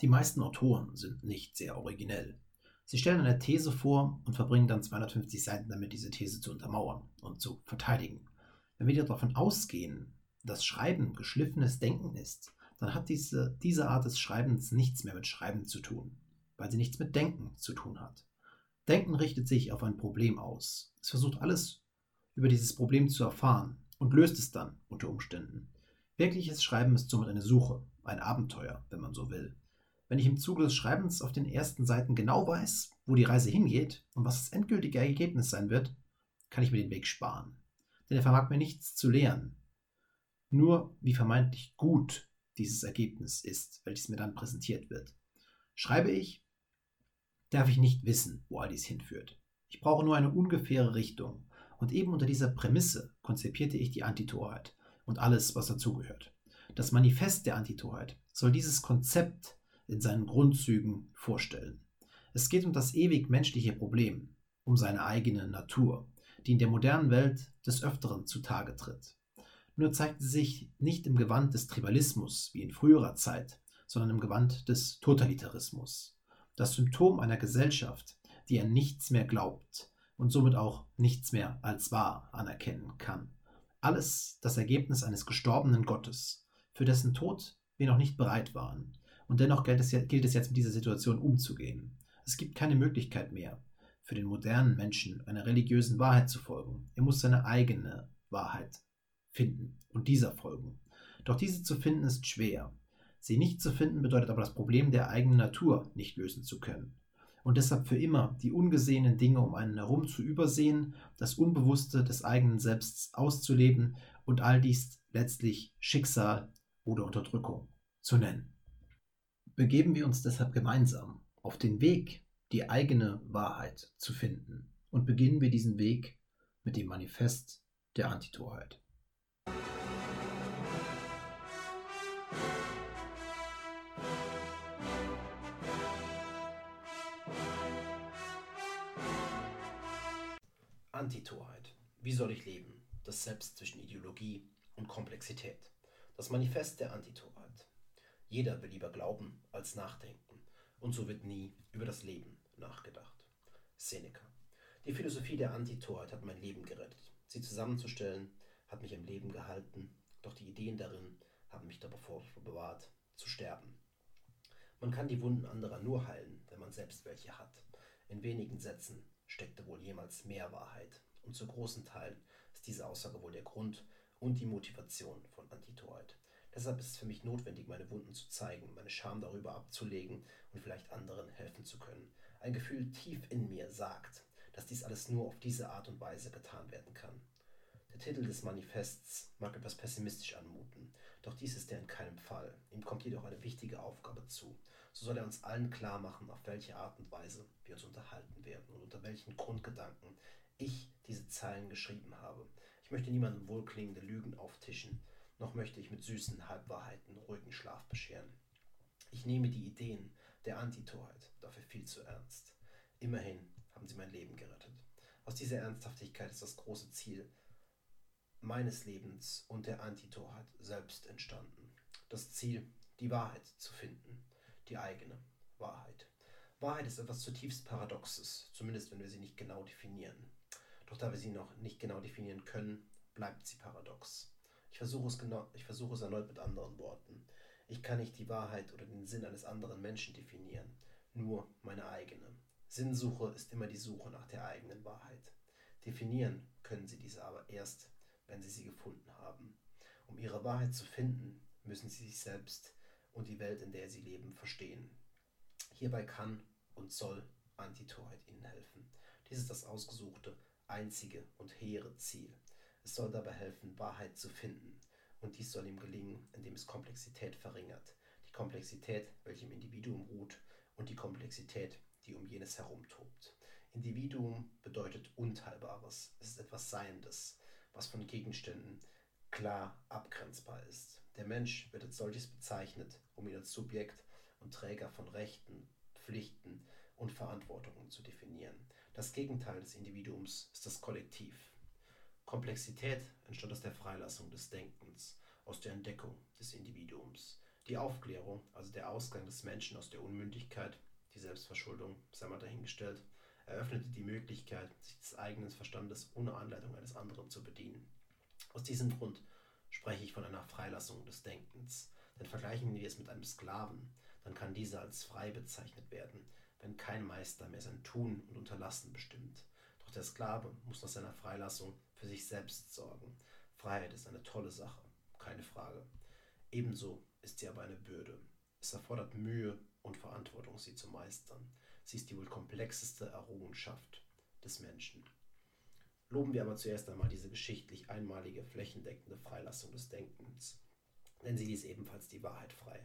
Die meisten Autoren sind nicht sehr originell. Sie stellen eine These vor und verbringen dann 250 Seiten damit, diese These zu untermauern und zu verteidigen. Wenn wir davon ausgehen, dass Schreiben geschliffenes Denken ist, dann hat diese, diese Art des Schreibens nichts mehr mit Schreiben zu tun, weil sie nichts mit Denken zu tun hat. Denken richtet sich auf ein Problem aus. Es versucht alles über dieses Problem zu erfahren und löst es dann unter Umständen. Wirkliches Schreiben ist somit eine Suche, ein Abenteuer, wenn man so will. Wenn ich im Zuge des Schreibens auf den ersten Seiten genau weiß, wo die Reise hingeht und was das endgültige Ergebnis sein wird, kann ich mir den Weg sparen. Denn er vermag mir nichts zu lehren. Nur wie vermeintlich gut dieses Ergebnis ist, welches mir dann präsentiert wird. Schreibe ich, darf ich nicht wissen, wo all dies hinführt. Ich brauche nur eine ungefähre Richtung. Und eben unter dieser Prämisse konzipierte ich die Antitorheit und alles, was dazugehört. Das Manifest der Antitorheit soll dieses Konzept in seinen Grundzügen vorstellen. Es geht um das ewig menschliche Problem, um seine eigene Natur, die in der modernen Welt des Öfteren zutage tritt. Nur zeigt sie sich nicht im Gewand des Tribalismus wie in früherer Zeit, sondern im Gewand des Totalitarismus das Symptom einer Gesellschaft, die an nichts mehr glaubt und somit auch nichts mehr als wahr anerkennen kann. Alles das Ergebnis eines gestorbenen Gottes, für dessen Tod wir noch nicht bereit waren. Und dennoch gilt es, gilt es jetzt mit dieser Situation umzugehen. Es gibt keine Möglichkeit mehr, für den modernen Menschen einer religiösen Wahrheit zu folgen. Er muss seine eigene Wahrheit finden und dieser folgen. Doch diese zu finden ist schwer, Sie nicht zu finden bedeutet aber das Problem der eigenen Natur nicht lösen zu können. Und deshalb für immer die ungesehenen Dinge um einen herum zu übersehen, das Unbewusste des eigenen Selbsts auszuleben und all dies letztlich Schicksal oder Unterdrückung zu nennen. Begeben wir uns deshalb gemeinsam auf den Weg, die eigene Wahrheit zu finden und beginnen wir diesen Weg mit dem Manifest der Antitorheit. Antitorheit. Wie soll ich leben? Das Selbst zwischen Ideologie und Komplexität. Das Manifest der Antitorheit. Jeder will lieber glauben als nachdenken. Und so wird nie über das Leben nachgedacht. Seneca. Die Philosophie der Antitorheit hat mein Leben gerettet. Sie zusammenzustellen hat mich im Leben gehalten, doch die Ideen darin haben mich davor bewahrt, zu sterben. Man kann die Wunden anderer nur heilen, wenn man selbst welche hat. In wenigen Sätzen steckte wohl jemals mehr Wahrheit. Und zu großen Teilen ist diese Aussage wohl der Grund und die Motivation von Antitorheit. Deshalb ist es für mich notwendig, meine Wunden zu zeigen, meine Scham darüber abzulegen und vielleicht anderen helfen zu können. Ein Gefühl tief in mir sagt, dass dies alles nur auf diese Art und Weise getan werden kann. Der Titel des Manifests mag etwas pessimistisch anmuten, doch dies ist er in keinem Fall. Ihm kommt jedoch eine wichtige Aufgabe zu, so soll er uns allen klar machen, auf welche Art und Weise wir uns unterhalten werden und unter welchen Grundgedanken ich diese Zeilen geschrieben habe. Ich möchte niemandem wohlklingende Lügen auftischen, noch möchte ich mit süßen Halbwahrheiten ruhigen Schlaf bescheren. Ich nehme die Ideen der Antitorheit dafür viel zu ernst. Immerhin haben sie mein Leben gerettet. Aus dieser Ernsthaftigkeit ist das große Ziel meines Lebens und der Antitorheit selbst entstanden. Das Ziel, die Wahrheit zu finden die eigene Wahrheit. Wahrheit ist etwas zutiefst Paradoxes, zumindest wenn wir sie nicht genau definieren. Doch da wir sie noch nicht genau definieren können, bleibt sie paradox. Ich versuche es, genau, ich versuche es erneut mit anderen Worten. Ich kann nicht die Wahrheit oder den Sinn eines anderen Menschen definieren, nur meine eigene. Sinnsuche ist immer die Suche nach der eigenen Wahrheit. Definieren können Sie diese aber erst, wenn Sie sie gefunden haben. Um Ihre Wahrheit zu finden, müssen Sie sich selbst und die Welt, in der sie leben, verstehen. Hierbei kann und soll Antitorheit ihnen helfen. Dies ist das ausgesuchte, einzige und hehre Ziel. Es soll dabei helfen, Wahrheit zu finden. Und dies soll ihm gelingen, indem es Komplexität verringert. Die Komplexität, welche im Individuum ruht, und die Komplexität, die um jenes herumtobt. Individuum bedeutet Unteilbares. Es ist etwas Seiendes, was von Gegenständen klar abgrenzbar ist. Der Mensch wird als solches bezeichnet, um ihn als Subjekt und Träger von Rechten, Pflichten und Verantwortungen zu definieren. Das Gegenteil des Individuums ist das Kollektiv. Komplexität entstand aus der Freilassung des Denkens, aus der Entdeckung des Individuums. Die Aufklärung, also der Ausgang des Menschen aus der Unmündigkeit, die Selbstverschuldung, sei mal dahingestellt, eröffnete die Möglichkeit, sich des eigenen Verstandes ohne Anleitung eines anderen zu bedienen. Aus diesem Grund spreche ich von einer Freilassung des Denkens. Denn vergleichen wir es mit einem Sklaven, dann kann dieser als frei bezeichnet werden, wenn kein Meister mehr sein Tun und Unterlassen bestimmt. Doch der Sklave muss nach seiner Freilassung für sich selbst sorgen. Freiheit ist eine tolle Sache, keine Frage. Ebenso ist sie aber eine Bürde. Es erfordert Mühe und Verantwortung, sie zu meistern. Sie ist die wohl komplexeste Errungenschaft des Menschen. Loben wir aber zuerst einmal diese geschichtlich einmalige, flächendeckende Freilassung des Denkens. Denn sie ließ ebenfalls die Wahrheit frei.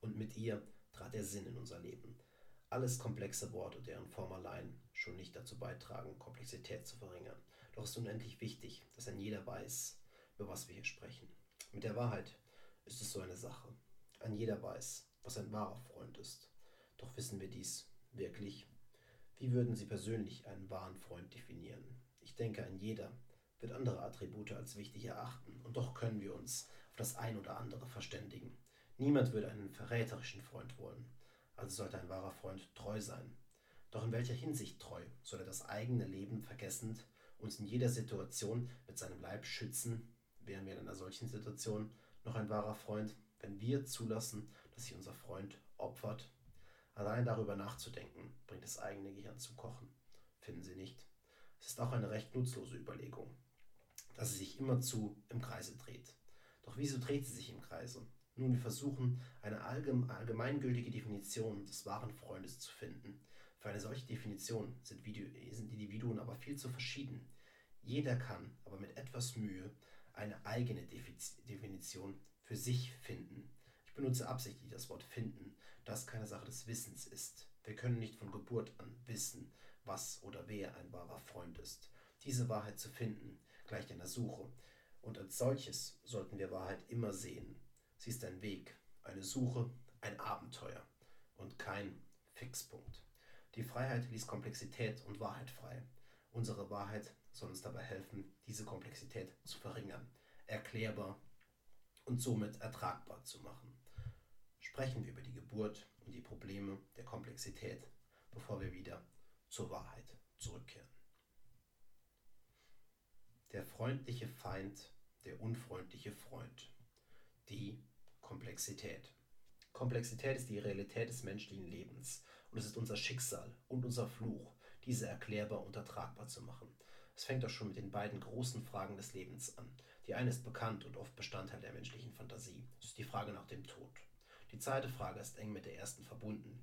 Und mit ihr trat der Sinn in unser Leben. Alles komplexe Worte, deren Form allein schon nicht dazu beitragen, Komplexität zu verringern. Doch es ist unendlich wichtig, dass ein jeder weiß, über was wir hier sprechen. Mit der Wahrheit ist es so eine Sache. Ein jeder weiß, was ein wahrer Freund ist. Doch wissen wir dies wirklich? Wie würden Sie persönlich einen wahren Freund definieren? Ich denke, ein jeder wird andere Attribute als wichtig erachten, und doch können wir uns auf das ein oder andere verständigen. Niemand würde einen verräterischen Freund wollen, also sollte ein wahrer Freund treu sein. Doch in welcher Hinsicht treu? Soll er das eigene Leben vergessend uns in jeder Situation mit seinem Leib schützen? Wären wir in einer solchen Situation noch ein wahrer Freund, wenn wir zulassen, dass sich unser Freund opfert? Allein darüber nachzudenken, bringt das eigene Gehirn zum Kochen. Finden Sie nicht? Es ist auch eine recht nutzlose Überlegung, dass sie sich immerzu im Kreise dreht. Doch wieso dreht sie sich im Kreise? Nun, wir versuchen, eine allgemeingültige Definition des wahren Freundes zu finden. Für eine solche Definition sind, Video, sind Individuen aber viel zu verschieden. Jeder kann aber mit etwas Mühe eine eigene Definition für sich finden. Ich benutze absichtlich das Wort finden, das keine Sache des Wissens ist. Wir können nicht von Geburt an wissen, was oder wer ein wahrer Freund ist. Diese Wahrheit zu finden, gleicht einer Suche. Und als solches sollten wir Wahrheit immer sehen. Sie ist ein Weg, eine Suche, ein Abenteuer und kein Fixpunkt. Die Freiheit ließ Komplexität und Wahrheit frei. Unsere Wahrheit soll uns dabei helfen, diese Komplexität zu verringern, erklärbar und somit ertragbar zu machen. Sprechen wir über die Geburt und die Probleme der Komplexität, bevor wir wieder zur Wahrheit zurückkehren. Der freundliche Feind, der unfreundliche Freund. Die Komplexität. Komplexität ist die Realität des menschlichen Lebens und es ist unser Schicksal und unser Fluch, diese erklärbar und ertragbar zu machen. Es fängt auch schon mit den beiden großen Fragen des Lebens an. Die eine ist bekannt und oft Bestandteil der menschlichen Fantasie. Es ist die Frage nach dem Tod. Die zweite Frage ist eng mit der ersten verbunden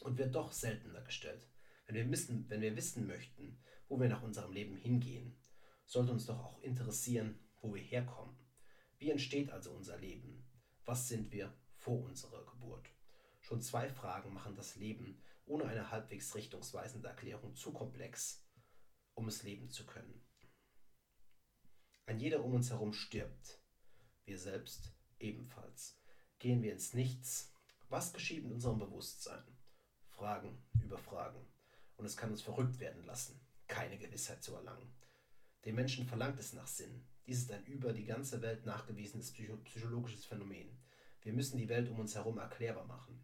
und wird doch seltener gestellt. Wenn wir wissen, wenn wir wissen möchten, wo wir nach unserem Leben hingehen, sollte uns doch auch interessieren, wo wir herkommen. Wie entsteht also unser Leben? Was sind wir vor unserer Geburt? Schon zwei Fragen machen das Leben ohne eine halbwegs richtungsweisende Erklärung zu komplex, um es leben zu können. Ein jeder um uns herum stirbt, wir selbst ebenfalls. Gehen wir ins Nichts, was geschieht mit unserem Bewusstsein? Fragen über Fragen und es kann uns verrückt werden lassen, keine Gewissheit zu erlangen. Den Menschen verlangt es nach Sinn. Dies ist ein über die ganze Welt nachgewiesenes psychologisches Phänomen. Wir müssen die Welt um uns herum erklärbar machen.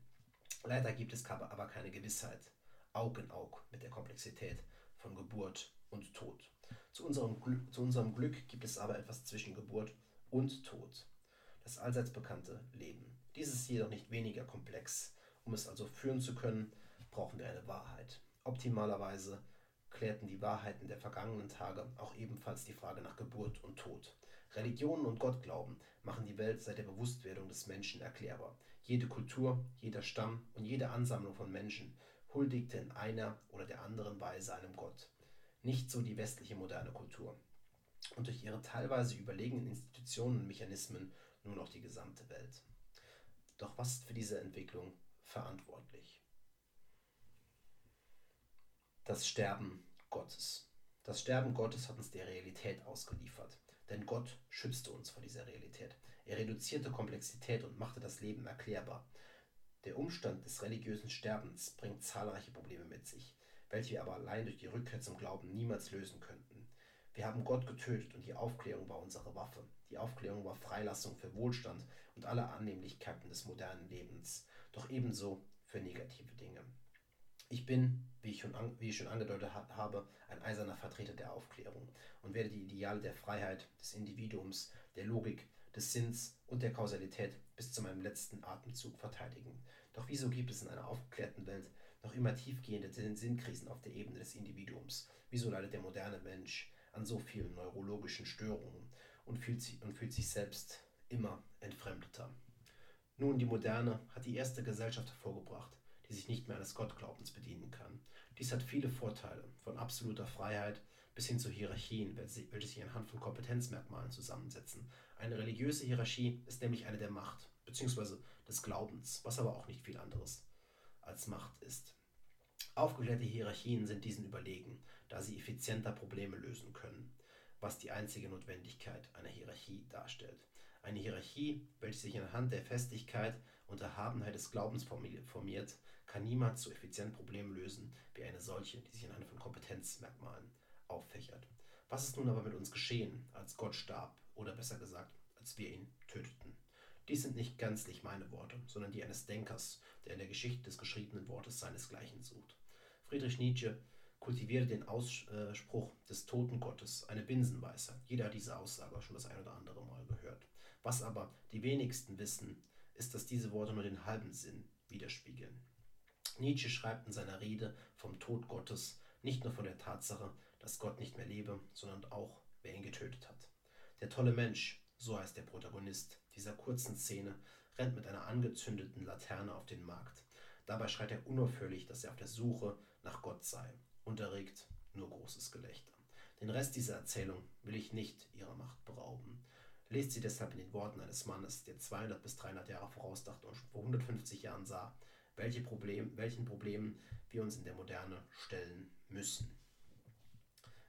Leider gibt es aber keine Gewissheit, Aug in Aug mit der Komplexität von Geburt und Tod. Zu unserem, Glück, zu unserem Glück gibt es aber etwas zwischen Geburt und Tod. Das allseits bekannte Leben. Dies ist jedoch nicht weniger komplex. Um es also führen zu können, brauchen wir eine Wahrheit. Optimalerweise klärten die Wahrheiten der vergangenen Tage auch ebenfalls die Frage nach Geburt und Tod. Religionen und Gottglauben machen die Welt seit der Bewusstwerdung des Menschen erklärbar. Jede Kultur, jeder Stamm und jede Ansammlung von Menschen huldigte in einer oder der anderen Weise einem Gott. Nicht so die westliche moderne Kultur. Und durch ihre teilweise überlegenen Institutionen und Mechanismen nur noch die gesamte Welt. Doch was ist für diese Entwicklung verantwortlich? das Sterben Gottes. Das Sterben Gottes hat uns der Realität ausgeliefert. Denn Gott schützte uns vor dieser Realität. Er reduzierte Komplexität und machte das Leben erklärbar. Der Umstand des religiösen Sterbens bringt zahlreiche Probleme mit sich, welche wir aber allein durch die Rückkehr zum Glauben niemals lösen könnten. Wir haben Gott getötet und die Aufklärung war unsere Waffe. Die Aufklärung war Freilassung für Wohlstand und alle Annehmlichkeiten des modernen Lebens, doch ebenso für negative Dinge. Ich bin, wie ich schon, wie ich schon angedeutet ha habe, ein eiserner Vertreter der Aufklärung und werde die Ideale der Freiheit, des Individuums, der Logik, des Sinns und der Kausalität bis zu meinem letzten Atemzug verteidigen. Doch wieso gibt es in einer aufgeklärten Welt noch immer tiefgehende Sinnkrisen auf der Ebene des Individuums? Wieso leidet der moderne Mensch an so vielen neurologischen Störungen und fühlt, sich, und fühlt sich selbst immer entfremdeter? Nun, die Moderne hat die erste Gesellschaft hervorgebracht, die sich nicht mehr eines Gottglaubens bedienen kann. Dies hat viele Vorteile, von absoluter Freiheit bis hin zu Hierarchien, welche sich anhand von Kompetenzmerkmalen zusammensetzen. Eine religiöse Hierarchie ist nämlich eine der Macht bzw. des Glaubens, was aber auch nicht viel anderes als Macht ist. Aufgeklärte Hierarchien sind diesen überlegen, da sie effizienter Probleme lösen können, was die einzige Notwendigkeit einer Hierarchie darstellt. Eine Hierarchie, welche sich anhand der Festigkeit und Erhabenheit des Glaubens formiert, kann niemals so effizient Probleme lösen wie eine solche, die sich anhand von Kompetenzmerkmalen auffächert. Was ist nun aber mit uns geschehen, als Gott starb, oder besser gesagt, als wir ihn töteten? Dies sind nicht gänzlich meine Worte, sondern die eines Denkers, der in der Geschichte des geschriebenen Wortes seinesgleichen sucht. Friedrich Nietzsche kultivierte den Ausspruch des toten Gottes, eine Binsenweisheit. Jeder hat diese Aussage schon das ein oder andere Mal gehört. Was aber die wenigsten wissen, ist, dass diese Worte nur den halben Sinn widerspiegeln. Nietzsche schreibt in seiner Rede vom Tod Gottes nicht nur von der Tatsache, dass Gott nicht mehr lebe, sondern auch, wer ihn getötet hat. Der tolle Mensch, so heißt der Protagonist dieser kurzen Szene, rennt mit einer angezündeten Laterne auf den Markt. Dabei schreit er unaufhörlich, dass er auf der Suche nach Gott sei und erregt nur großes Gelächter. Den Rest dieser Erzählung will ich nicht ihrer Macht berauben. Lest sie deshalb in den Worten eines Mannes, der 200 bis 300 Jahre vorausdachte und vor 150 Jahren sah, welche Problem, welchen Problemen wir uns in der Moderne stellen müssen.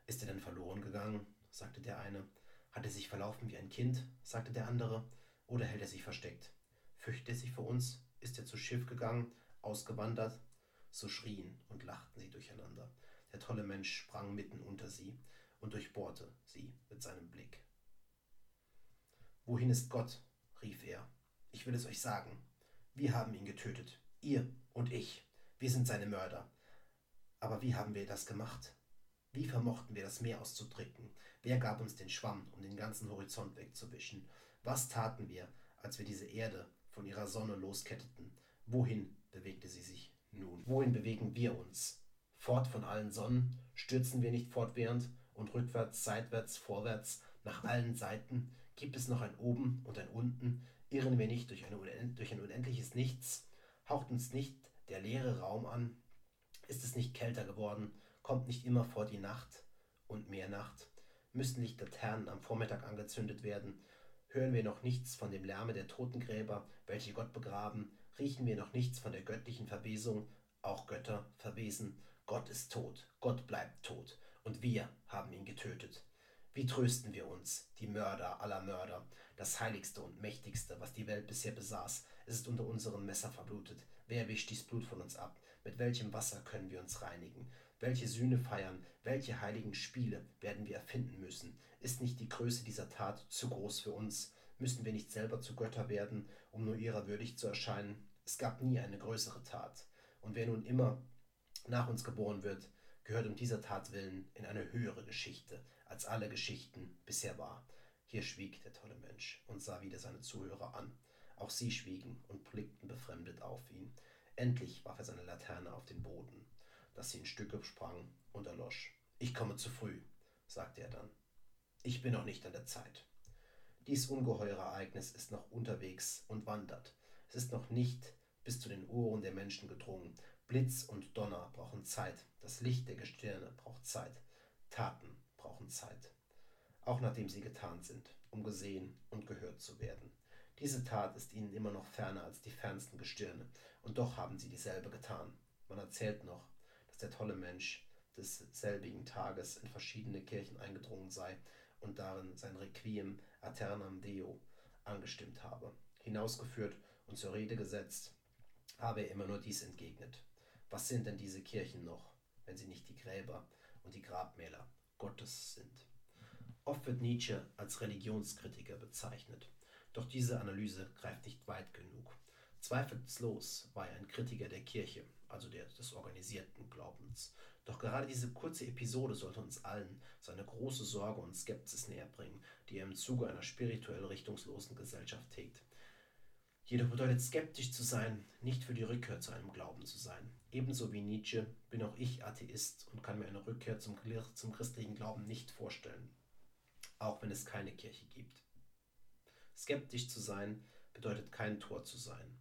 Ist er denn verloren gegangen? sagte der eine. Hat er sich verlaufen wie ein Kind? sagte der andere. Oder hält er sich versteckt? Fürchtet er sich vor uns? Ist er zu Schiff gegangen, ausgewandert? So schrien und lachten sie durcheinander. Der tolle Mensch sprang mitten unter sie und durchbohrte sie mit seinem Blick. Wohin ist Gott? rief er. Ich will es euch sagen. Wir haben ihn getötet. Ihr und ich. Wir sind seine Mörder. Aber wie haben wir das gemacht? Wie vermochten wir das Meer auszudrücken? Wer gab uns den Schwamm, um den ganzen Horizont wegzuwischen? Was taten wir, als wir diese Erde von ihrer Sonne losketteten? Wohin bewegte sie sich nun? Wohin bewegen wir uns? Fort von allen Sonnen? Stürzen wir nicht fortwährend und rückwärts, seitwärts, vorwärts, nach allen Seiten? Gibt es noch ein Oben und ein Unten? Irren wir nicht durch, durch ein unendliches Nichts? Haucht uns nicht der leere Raum an? Ist es nicht kälter geworden? Kommt nicht immer vor die Nacht und mehr Nacht? Müssen nicht Laternen am Vormittag angezündet werden? Hören wir noch nichts von dem Lärme der Totengräber, welche Gott begraben? Riechen wir noch nichts von der göttlichen Verwesung? Auch Götter verwesen. Gott ist tot, Gott bleibt tot, und wir haben ihn getötet. Wie trösten wir uns, die Mörder aller Mörder, das heiligste und mächtigste, was die Welt bisher besaß, es ist unter unserem Messer verblutet. Wer wischt dies Blut von uns ab? Mit welchem Wasser können wir uns reinigen? Welche Sühne feiern? Welche heiligen Spiele werden wir erfinden müssen? Ist nicht die Größe dieser Tat zu groß für uns? Müssen wir nicht selber zu Götter werden, um nur ihrer würdig zu erscheinen? Es gab nie eine größere Tat. Und wer nun immer nach uns geboren wird, gehört um dieser Tat willen in eine höhere Geschichte, als alle Geschichten bisher war. Hier schwieg der tolle Mensch und sah wieder seine Zuhörer an. Auch sie schwiegen und blickten befremdet auf ihn. Endlich warf er seine Laterne auf den Boden, dass sie in Stücke sprang und erlosch. Ich komme zu früh, sagte er dann. Ich bin noch nicht an der Zeit. Dies ungeheure Ereignis ist noch unterwegs und wandert. Es ist noch nicht bis zu den Ohren der Menschen gedrungen. Blitz und Donner brauchen Zeit. Das Licht der Gestirne braucht Zeit. Taten brauchen Zeit. Auch nachdem sie getan sind, um gesehen und gehört zu werden. Diese Tat ist ihnen immer noch ferner als die fernsten Gestirne, und doch haben sie dieselbe getan. Man erzählt noch, der tolle Mensch desselbigen Tages in verschiedene Kirchen eingedrungen sei und darin sein Requiem Aeternam Deo angestimmt habe. Hinausgeführt und zur Rede gesetzt, habe er immer nur dies entgegnet. Was sind denn diese Kirchen noch, wenn sie nicht die Gräber und die Grabmäler Gottes sind? Oft wird Nietzsche als Religionskritiker bezeichnet, doch diese Analyse greift nicht weit genug. Zweifellos war er ein Kritiker der Kirche, also der, des organisierten Glaubens. Doch gerade diese kurze Episode sollte uns allen seine große Sorge und Skepsis näherbringen, die er im Zuge einer spirituell richtungslosen Gesellschaft hegt. Jedoch bedeutet skeptisch zu sein, nicht für die Rückkehr zu einem Glauben zu sein. Ebenso wie Nietzsche bin auch ich Atheist und kann mir eine Rückkehr zum, zum christlichen Glauben nicht vorstellen, auch wenn es keine Kirche gibt. Skeptisch zu sein bedeutet kein Tor zu sein.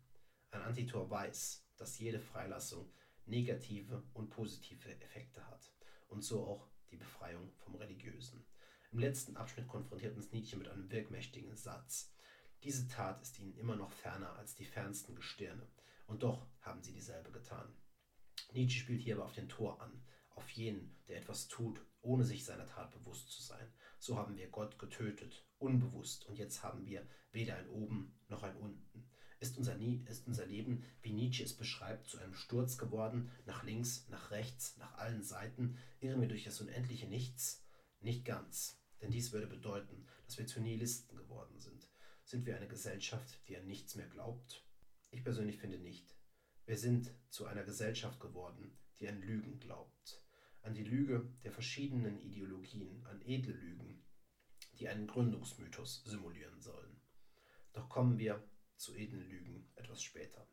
Ein Antitor weiß, dass jede Freilassung negative und positive Effekte hat und so auch die Befreiung vom Religiösen. Im letzten Abschnitt konfrontiert uns Nietzsche mit einem wirkmächtigen Satz. Diese Tat ist ihnen immer noch ferner als die fernsten Gestirne, und doch haben sie dieselbe getan. Nietzsche spielt hier aber auf den Tor an, auf jenen, der etwas tut, ohne sich seiner Tat bewusst zu sein. So haben wir Gott getötet, unbewusst, und jetzt haben wir weder ein Oben noch ein Unten. Ist unser, ist unser Leben, wie Nietzsche es beschreibt, zu einem Sturz geworden, nach links, nach rechts, nach allen Seiten, irren wir durch das unendliche Nichts? Nicht ganz, denn dies würde bedeuten, dass wir zu Nihilisten geworden sind. Sind wir eine Gesellschaft, die an nichts mehr glaubt? Ich persönlich finde nicht. Wir sind zu einer Gesellschaft geworden, die an Lügen glaubt. An die Lüge der verschiedenen Ideologien, an edle Lügen, die einen Gründungsmythos simulieren sollen. Doch kommen wir zu edlen Lügen etwas später.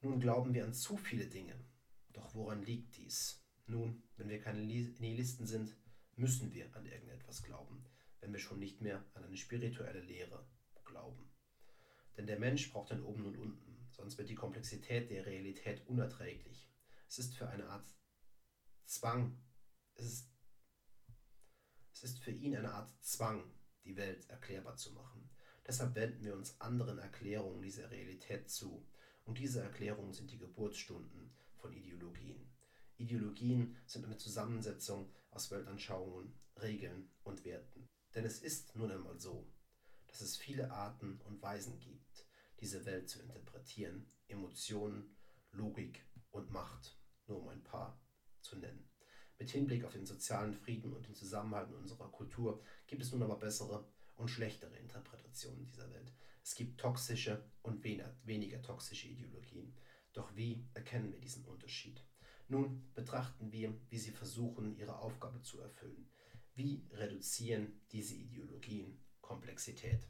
Nun glauben wir an zu viele Dinge. Doch woran liegt dies? Nun, wenn wir keine Nihilisten sind, müssen wir an irgendetwas glauben, wenn wir schon nicht mehr an eine spirituelle Lehre glauben. Denn der Mensch braucht ein Oben und Unten, sonst wird die Komplexität der Realität unerträglich. Es ist für eine Art Zwang, es ist, es ist für ihn eine Art Zwang, die Welt erklärbar zu machen. Deshalb wenden wir uns anderen Erklärungen dieser Realität zu. Und diese Erklärungen sind die Geburtsstunden von Ideologien. Ideologien sind eine Zusammensetzung aus Weltanschauungen, Regeln und Werten. Denn es ist nun einmal so, dass es viele Arten und Weisen gibt, diese Welt zu interpretieren. Emotionen, Logik und Macht, nur um ein paar zu nennen. Mit Hinblick auf den sozialen Frieden und den Zusammenhalt in unserer Kultur gibt es nun aber bessere und schlechtere Interpretationen dieser Welt. Es gibt toxische und weniger toxische Ideologien. Doch wie erkennen wir diesen Unterschied? Nun betrachten wir, wie sie versuchen, ihre Aufgabe zu erfüllen. Wie reduzieren diese Ideologien Komplexität?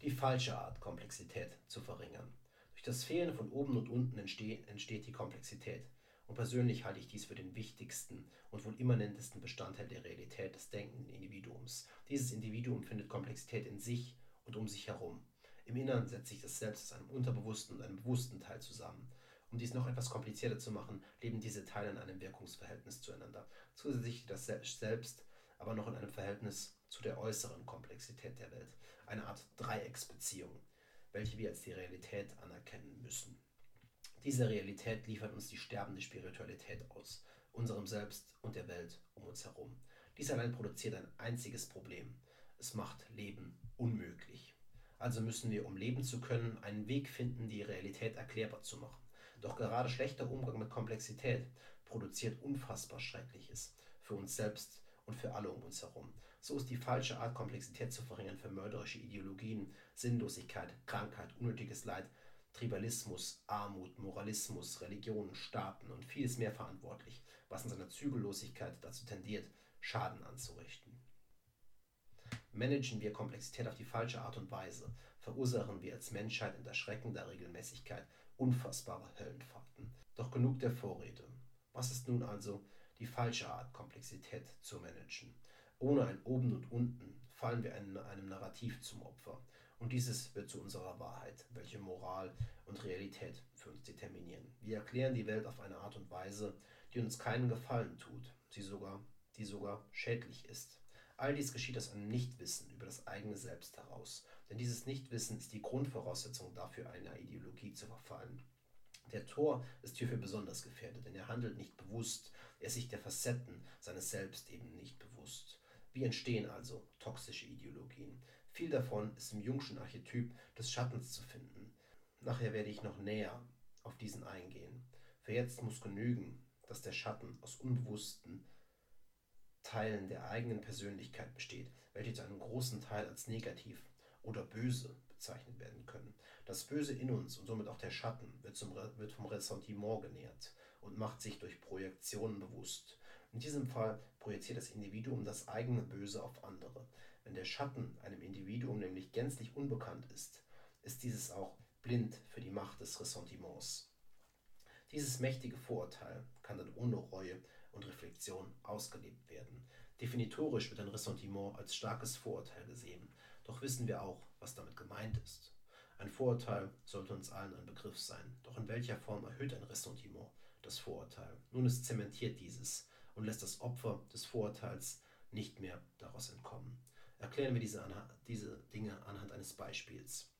Die falsche Art, Komplexität zu verringern. Durch das Fehlen von oben und unten entsteht, entsteht die Komplexität. Und persönlich halte ich dies für den wichtigsten und wohl immanentesten Bestandteil der Realität des denkenden Individuums. Dieses Individuum findet Komplexität in sich und um sich herum. Im Innern setzt sich das Selbst aus einem unterbewussten und einem bewussten Teil zusammen. Um dies noch etwas komplizierter zu machen, leben diese Teile in einem Wirkungsverhältnis zueinander. Zusätzlich das Selbst aber noch in einem Verhältnis zu der äußeren Komplexität der Welt. Eine Art Dreiecksbeziehung, welche wir als die Realität anerkennen müssen. Diese Realität liefert uns die sterbende Spiritualität aus, unserem Selbst und der Welt um uns herum. Dies allein produziert ein einziges Problem. Es macht Leben unmöglich. Also müssen wir, um leben zu können, einen Weg finden, die Realität erklärbar zu machen. Doch gerade schlechter Umgang mit Komplexität produziert unfassbar Schreckliches für uns selbst und für alle um uns herum. So ist die falsche Art, Komplexität zu verringern für mörderische Ideologien, Sinnlosigkeit, Krankheit, unnötiges Leid Tribalismus, Armut, Moralismus, Religion, Staaten und vieles mehr verantwortlich, was in seiner Zügellosigkeit dazu tendiert, Schaden anzurichten. Managen wir Komplexität auf die falsche Art und Weise, verursachen wir als Menschheit in erschreckender Regelmäßigkeit unfassbare Höllenfahrten. Doch genug der Vorrede. Was ist nun also die falsche Art, Komplexität zu managen? Ohne ein Oben und Unten fallen wir einem Narrativ zum Opfer, und dieses wird zu unserer Wahrheit, welche Moral und Realität für uns determinieren. Wir erklären die Welt auf eine Art und Weise, die uns keinen Gefallen tut, sie sogar, die sogar schädlich ist. All dies geschieht aus einem Nichtwissen über das eigene Selbst heraus. Denn dieses Nichtwissen ist die Grundvoraussetzung dafür, einer Ideologie zu verfallen. Der Tor ist hierfür besonders gefährdet, denn er handelt nicht bewusst, er ist sich der Facetten seines Selbst eben nicht bewusst. Wie entstehen also toxische Ideologien? Viel davon ist im Jungschen Archetyp des Schattens zu finden. Nachher werde ich noch näher auf diesen eingehen. Für jetzt muss genügen, dass der Schatten aus unbewussten Teilen der eigenen Persönlichkeit besteht, welche zu einem großen Teil als negativ oder böse bezeichnet werden können. Das Böse in uns und somit auch der Schatten wird, zum, wird vom Ressentiment genährt und macht sich durch Projektionen bewusst. In diesem Fall projiziert das Individuum das eigene Böse auf andere. Wenn der Schatten einem Individuum nämlich gänzlich unbekannt ist, ist dieses auch blind für die Macht des Ressentiments. Dieses mächtige Vorurteil kann dann ohne Reue und Reflexion ausgelebt werden. Definitorisch wird ein Ressentiment als starkes Vorurteil gesehen, doch wissen wir auch, was damit gemeint ist. Ein Vorurteil sollte uns allen ein Begriff sein, doch in welcher Form erhöht ein Ressentiment das Vorurteil? Nun, es zementiert dieses und lässt das Opfer des Vorurteils nicht mehr daraus entkommen. Erklären wir diese, diese Dinge anhand eines Beispiels.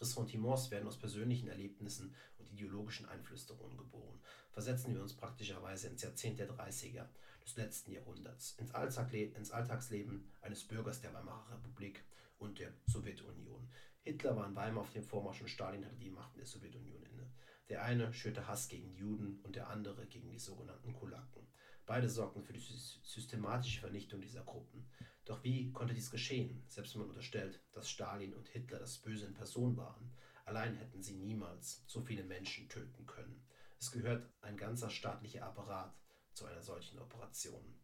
Ressentiments werden aus persönlichen Erlebnissen und ideologischen Einflüsterungen geboren. Versetzen wir uns praktischerweise ins Jahrzehnt der 30er des letzten Jahrhunderts, ins, ins Alltagsleben eines Bürgers der Weimarer Republik und der Sowjetunion. Hitler war in Weimar auf dem Vormarsch und Stalin hatte die Macht in der Sowjetunion inne. Der eine schürte Hass gegen Juden und der andere gegen die sogenannten Kulaken. Beide sorgten für die systematische Vernichtung dieser Gruppen. Doch wie konnte dies geschehen, selbst wenn man unterstellt, dass Stalin und Hitler das Böse in Person waren? Allein hätten sie niemals so viele Menschen töten können. Es gehört ein ganzer staatlicher Apparat zu einer solchen Operation.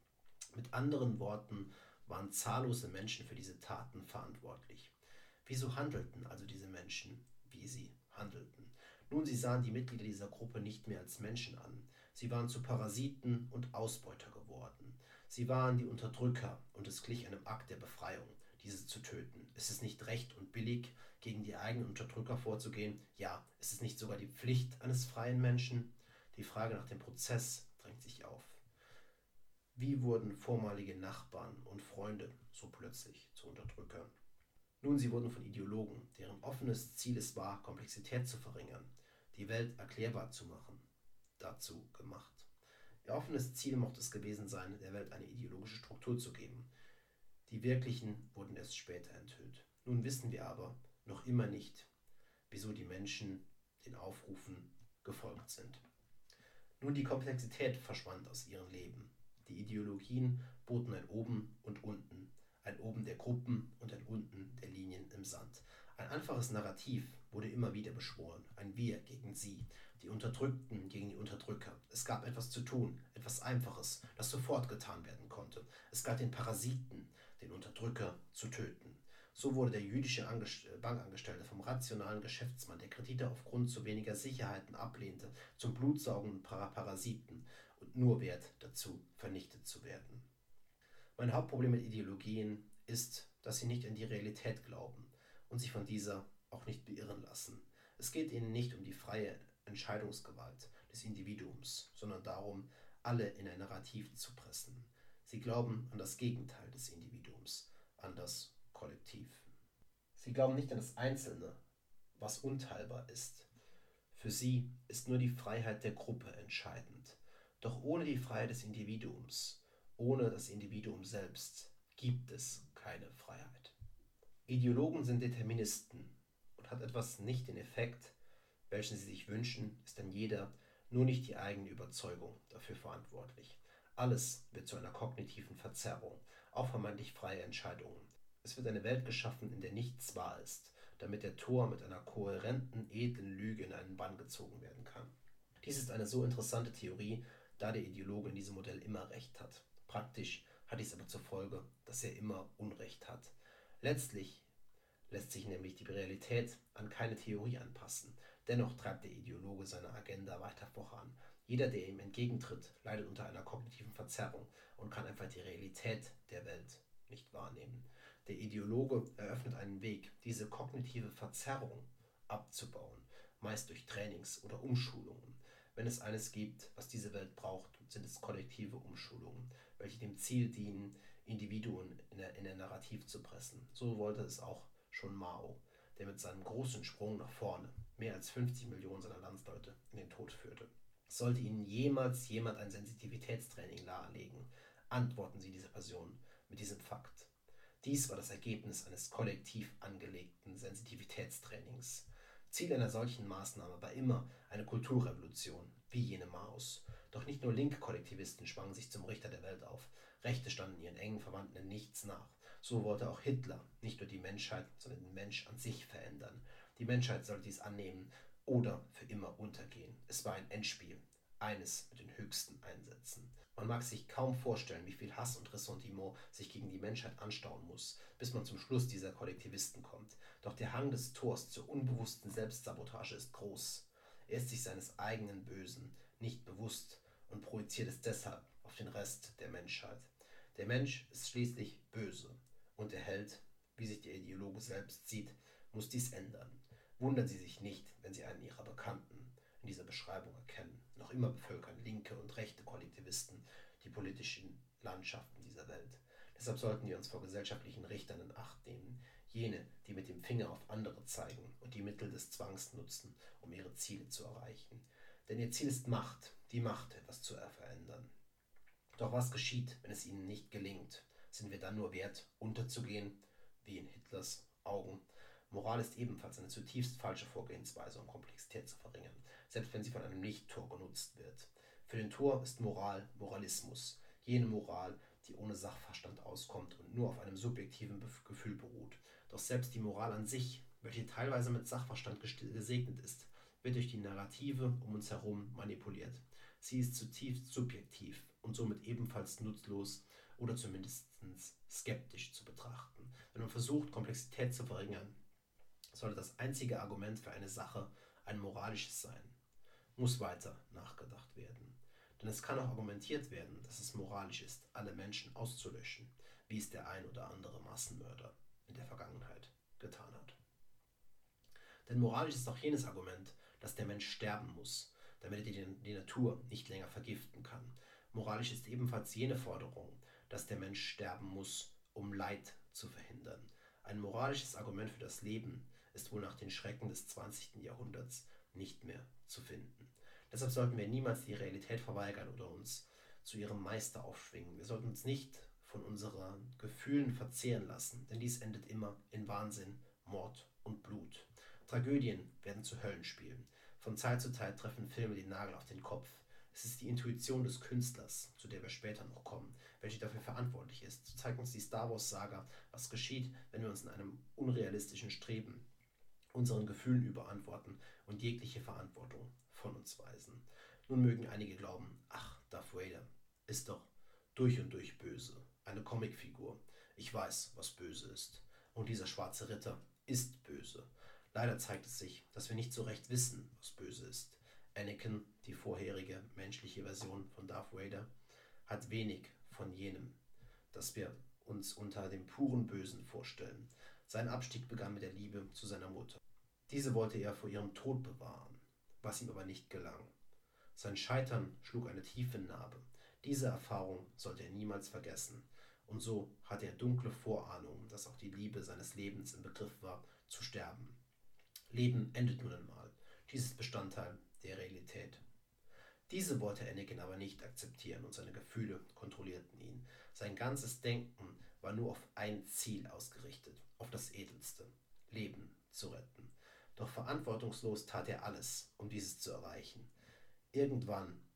Mit anderen Worten waren zahllose Menschen für diese Taten verantwortlich. Wieso handelten also diese Menschen, wie sie handelten? Nun, sie sahen die Mitglieder dieser Gruppe nicht mehr als Menschen an. Sie waren zu Parasiten und Ausbeuter geworden. Sie waren die Unterdrücker und es glich einem Akt der Befreiung, diese zu töten. Ist es nicht recht und billig, gegen die eigenen Unterdrücker vorzugehen? Ja, ist es nicht sogar die Pflicht eines freien Menschen? Die Frage nach dem Prozess drängt sich auf. Wie wurden vormalige Nachbarn und Freunde so plötzlich zu Unterdrückern? Nun, sie wurden von Ideologen, deren offenes Ziel es war, Komplexität zu verringern, die Welt erklärbar zu machen, dazu gemacht. Ihr offenes Ziel mochte es gewesen sein, der Welt eine ideologische Struktur zu geben. Die wirklichen wurden erst später enthüllt. Nun wissen wir aber noch immer nicht, wieso die Menschen den Aufrufen gefolgt sind. Nun die Komplexität verschwand aus ihrem Leben. Die Ideologien boten ein Oben und Unten, ein Oben der Gruppen und ein Unten der Linien im Sand. Ein einfaches Narrativ wurde immer wieder beschworen, ein Wir gegen Sie, die Unterdrückten gegen die Unterdrücker. Es gab etwas zu tun, etwas Einfaches, das sofort getan werden konnte. Es gab den Parasiten, den Unterdrücker, zu töten. So wurde der jüdische Bankangestellte vom rationalen Geschäftsmann, der Kredite aufgrund zu weniger Sicherheiten ablehnte, zum blutsaugenden Parasiten und nur wert dazu, vernichtet zu werden. Mein Hauptproblem mit Ideologien ist, dass sie nicht an die Realität glauben und sich von dieser auch nicht beirren lassen. Es geht ihnen nicht um die freie Entscheidungsgewalt des Individuums, sondern darum, alle in ein Narrativ zu pressen. Sie glauben an das Gegenteil des Individuums, an das Kollektiv. Sie glauben nicht an das Einzelne, was unteilbar ist. Für sie ist nur die Freiheit der Gruppe entscheidend. Doch ohne die Freiheit des Individuums, ohne das Individuum selbst, gibt es keine Freiheit. Ideologen sind Deterministen hat etwas nicht den Effekt, welchen sie sich wünschen, ist dann jeder, nur nicht die eigene Überzeugung, dafür verantwortlich. Alles wird zu einer kognitiven Verzerrung, auch vermeintlich freie Entscheidungen. Es wird eine Welt geschaffen, in der nichts wahr ist, damit der Tor mit einer kohärenten, edlen Lüge in einen Bann gezogen werden kann. Dies ist eine so interessante Theorie, da der Ideologe in diesem Modell immer recht hat. Praktisch hat dies aber zur Folge, dass er immer Unrecht hat. Letztlich lässt sich nämlich die Realität an keine Theorie anpassen. Dennoch treibt der Ideologe seine Agenda weiter voran. Jeder, der ihm entgegentritt, leidet unter einer kognitiven Verzerrung und kann einfach die Realität der Welt nicht wahrnehmen. Der Ideologe eröffnet einen Weg, diese kognitive Verzerrung abzubauen, meist durch Trainings oder Umschulungen. Wenn es eines gibt, was diese Welt braucht, sind es kollektive Umschulungen, welche dem Ziel dienen, Individuen in ein in der Narrativ zu pressen. So wollte es auch schon Mao, der mit seinem großen Sprung nach vorne mehr als 50 Millionen seiner Landsleute in den Tod führte. Sollte Ihnen jemals jemand ein Sensitivitätstraining nahelegen, antworten Sie dieser Person mit diesem Fakt. Dies war das Ergebnis eines kollektiv angelegten Sensitivitätstrainings. Ziel einer solchen Maßnahme war immer eine Kulturrevolution, wie jene Maus. Doch nicht nur linke Kollektivisten schwangen sich zum Richter der Welt auf. Rechte standen ihren engen Verwandten in nichts nach. So wollte auch Hitler nicht nur die Menschheit, sondern den Mensch an sich verändern. Die Menschheit sollte dies annehmen oder für immer untergehen. Es war ein Endspiel, eines mit den höchsten Einsätzen. Man mag sich kaum vorstellen, wie viel Hass und Ressentiment sich gegen die Menschheit anstauen muss, bis man zum Schluss dieser Kollektivisten kommt. Doch der Hang des Tors zur unbewussten Selbstsabotage ist groß. Er ist sich seines eigenen Bösen nicht bewusst und projiziert es deshalb auf den Rest der Menschheit. Der Mensch ist schließlich böse und er hält, wie sich der Ideologe selbst sieht, muss dies ändern. Wundern Sie sich nicht, wenn Sie einen Ihrer Bekannten in dieser Beschreibung erkennen. Noch immer bevölkern linke und rechte Kollektivisten die politischen Landschaften dieser Welt. Deshalb sollten wir uns vor gesellschaftlichen Richtern in Acht nehmen, jene, die mit dem Finger auf andere zeigen und die Mittel des Zwangs nutzen, um ihre Ziele zu erreichen. Denn ihr Ziel ist Macht, die Macht, etwas zu verändern. Doch was geschieht, wenn es ihnen nicht gelingt? Sind wir dann nur wert, unterzugehen, wie in Hitlers Augen? Moral ist ebenfalls eine zutiefst falsche Vorgehensweise, um Komplexität zu verringern selbst wenn sie von einem Nicht-Tor genutzt wird. Für den Tor ist Moral Moralismus, jene Moral, die ohne Sachverstand auskommt und nur auf einem subjektiven Gefühl beruht. Doch selbst die Moral an sich, welche teilweise mit Sachverstand gesegnet ist, wird durch die Narrative um uns herum manipuliert. Sie ist zutiefst subjektiv und somit ebenfalls nutzlos oder zumindest skeptisch zu betrachten. Wenn man versucht, Komplexität zu verringern, sollte das einzige Argument für eine Sache ein moralisches sein muss weiter nachgedacht werden. Denn es kann auch argumentiert werden, dass es moralisch ist, alle Menschen auszulöschen, wie es der ein oder andere Massenmörder in der Vergangenheit getan hat. Denn moralisch ist auch jenes Argument, dass der Mensch sterben muss, damit er die, die Natur nicht länger vergiften kann. Moralisch ist ebenfalls jene Forderung, dass der Mensch sterben muss, um Leid zu verhindern. Ein moralisches Argument für das Leben ist wohl nach den Schrecken des 20. Jahrhunderts nicht mehr zu finden. Deshalb sollten wir niemals die Realität verweigern oder uns zu ihrem Meister aufschwingen. Wir sollten uns nicht von unseren Gefühlen verzehren lassen, denn dies endet immer in Wahnsinn, Mord und Blut. Tragödien werden zu Höllenspielen. Von Zeit zu Zeit treffen Filme den Nagel auf den Kopf. Es ist die Intuition des Künstlers, zu der wir später noch kommen, welche dafür verantwortlich ist. So zeigt uns die Star Wars-Saga, was geschieht, wenn wir uns in einem unrealistischen Streben unseren Gefühlen überantworten und jegliche Verantwortung von uns weisen. Nun mögen einige glauben, ach, Darth Vader ist doch durch und durch böse, eine Comicfigur. Ich weiß, was böse ist. Und dieser schwarze Ritter ist böse. Leider zeigt es sich, dass wir nicht so recht wissen, was böse ist. Anakin, die vorherige menschliche Version von Darth Vader, hat wenig von jenem, das wir uns unter dem puren Bösen vorstellen. Sein Abstieg begann mit der Liebe zu seiner Mutter. Diese wollte er vor ihrem Tod bewahren, was ihm aber nicht gelang. Sein Scheitern schlug eine tiefe Narbe. Diese Erfahrung sollte er niemals vergessen. Und so hatte er dunkle Vorahnungen, dass auch die Liebe seines Lebens im Begriff war, zu sterben. Leben endet nun einmal. Dies ist Bestandteil der Realität. Diese wollte Anakin aber nicht akzeptieren und seine Gefühle kontrollierten ihn. Sein ganzes Denken war nur auf ein Ziel ausgerichtet, auf das Edelste, Leben zu retten. Doch verantwortungslos tat er alles, um dieses zu erreichen. Irgendwann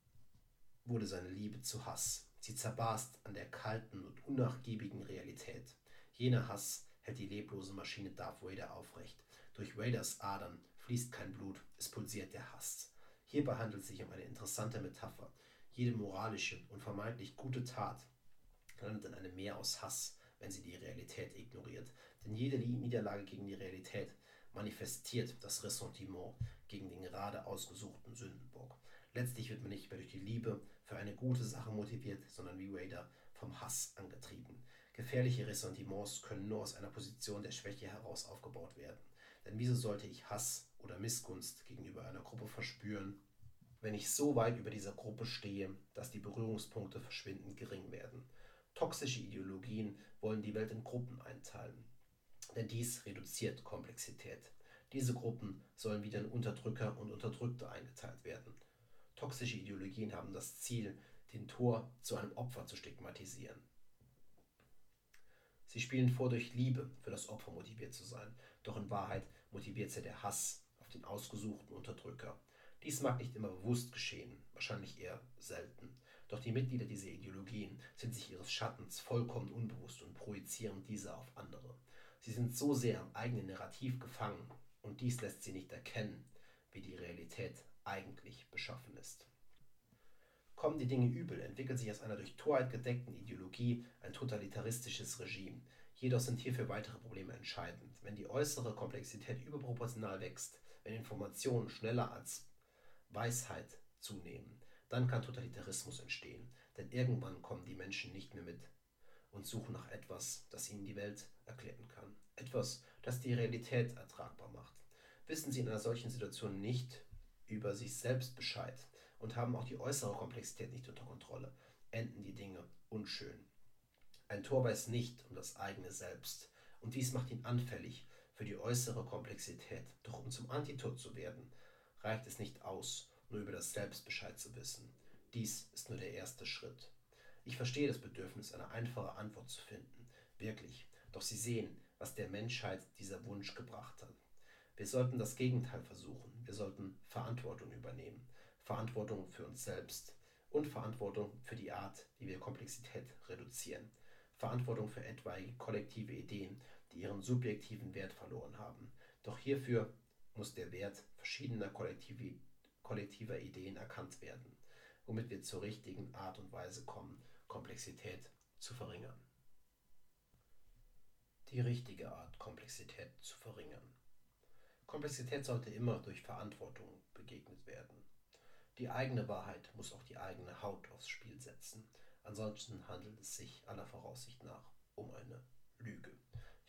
wurde seine Liebe zu Hass. Sie zerbarst an der kalten und unnachgiebigen Realität. Jener Hass hält die leblose Maschine Darth Vader aufrecht. Durch Vaders Adern fließt kein Blut, es pulsiert der Hass. Hierbei handelt es sich um eine interessante Metapher. Jede moralische und vermeintlich gute Tat landet in einem Meer aus Hass, wenn sie die Realität ignoriert. Denn jede Niederlage gegen die Realität manifestiert das Ressentiment gegen den gerade ausgesuchten Sündenbock. Letztlich wird man nicht mehr durch die Liebe für eine gute Sache motiviert, sondern wie Raider vom Hass angetrieben. Gefährliche Ressentiments können nur aus einer Position der Schwäche heraus aufgebaut werden. Denn wieso sollte ich Hass oder Missgunst gegenüber einer Gruppe verspüren, wenn ich so weit über dieser Gruppe stehe, dass die Berührungspunkte verschwindend gering werden? Toxische Ideologien wollen die Welt in Gruppen einteilen denn dies reduziert Komplexität. Diese Gruppen sollen wieder in Unterdrücker und Unterdrückte eingeteilt werden. Toxische Ideologien haben das Ziel, den Tor zu einem Opfer zu stigmatisieren. Sie spielen vor, durch Liebe für das Opfer motiviert zu sein, doch in Wahrheit motiviert sie der Hass auf den ausgesuchten Unterdrücker. Dies mag nicht immer bewusst geschehen, wahrscheinlich eher selten. Doch die Mitglieder dieser Ideologien sind sich ihres Schattens vollkommen unbewusst und projizieren diese auf andere. Sie sind so sehr am eigenen Narrativ gefangen, und dies lässt sie nicht erkennen, wie die Realität eigentlich beschaffen ist. Kommen die Dinge übel, entwickelt sich aus einer durch Torheit gedeckten Ideologie ein totalitaristisches Regime. Jedoch sind hierfür weitere Probleme entscheidend. Wenn die äußere Komplexität überproportional wächst, wenn Informationen schneller als Weisheit zunehmen, dann kann Totalitarismus entstehen. Denn irgendwann kommen die Menschen nicht mehr mit und suchen nach etwas, das ihnen die Welt erklären kann. Etwas, das die Realität ertragbar macht. Wissen sie in einer solchen Situation nicht über sich selbst Bescheid und haben auch die äußere Komplexität nicht unter Kontrolle, enden die Dinge unschön. Ein Tor weiß nicht um das eigene Selbst und dies macht ihn anfällig für die äußere Komplexität. Doch um zum Antitor zu werden, reicht es nicht aus, nur über das Selbst Bescheid zu wissen. Dies ist nur der erste Schritt. Ich verstehe das Bedürfnis, eine einfache Antwort zu finden. Wirklich. Doch Sie sehen, was der Menschheit dieser Wunsch gebracht hat. Wir sollten das Gegenteil versuchen. Wir sollten Verantwortung übernehmen. Verantwortung für uns selbst und Verantwortung für die Art, wie wir Komplexität reduzieren. Verantwortung für etwaige kollektive Ideen, die ihren subjektiven Wert verloren haben. Doch hierfür muss der Wert verschiedener kollektive, kollektiver Ideen erkannt werden, womit wir zur richtigen Art und Weise kommen, Komplexität zu verringern. Die richtige Art, Komplexität zu verringern. Komplexität sollte immer durch Verantwortung begegnet werden. Die eigene Wahrheit muss auch die eigene Haut aufs Spiel setzen. Ansonsten handelt es sich aller Voraussicht nach um eine Lüge.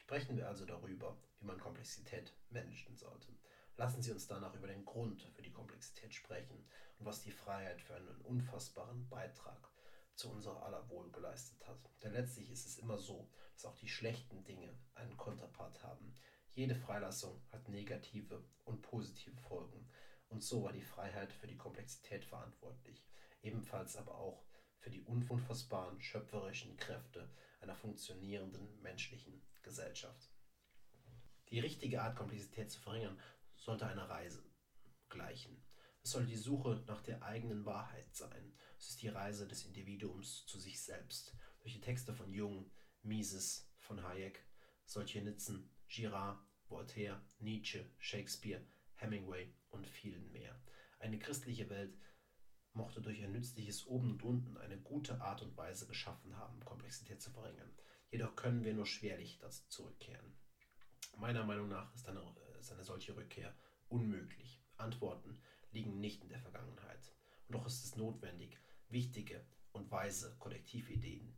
Sprechen wir also darüber, wie man Komplexität managen sollte. Lassen Sie uns danach über den Grund für die Komplexität sprechen und was die Freiheit für einen unfassbaren Beitrag zu unserer aller Wohl geleistet hat. Denn letztlich ist es immer so, dass auch die schlechten Dinge einen Konterpart haben. Jede Freilassung hat negative und positive Folgen. Und so war die Freiheit für die Komplexität verantwortlich, ebenfalls aber auch für die unfassbaren schöpferischen Kräfte einer funktionierenden menschlichen Gesellschaft. Die richtige Art, Komplexität zu verringern, sollte einer Reise gleichen. Es soll die Suche nach der eigenen Wahrheit sein. Es ist die Reise des Individuums zu sich selbst. Durch die Texte von Jung, Mises, von Hayek, Solzhenitsyn, Girard, Voltaire, Nietzsche, Shakespeare, Hemingway und vielen mehr. Eine christliche Welt mochte durch ein nützliches Oben und Unten eine gute Art und Weise geschaffen haben, Komplexität zu verringern. Jedoch können wir nur schwerlich dazu zurückkehren. Meiner Meinung nach ist eine, ist eine solche Rückkehr unmöglich. Antworten liegen nicht in der Vergangenheit. Und doch ist es notwendig, wichtige und weise Kollektivideen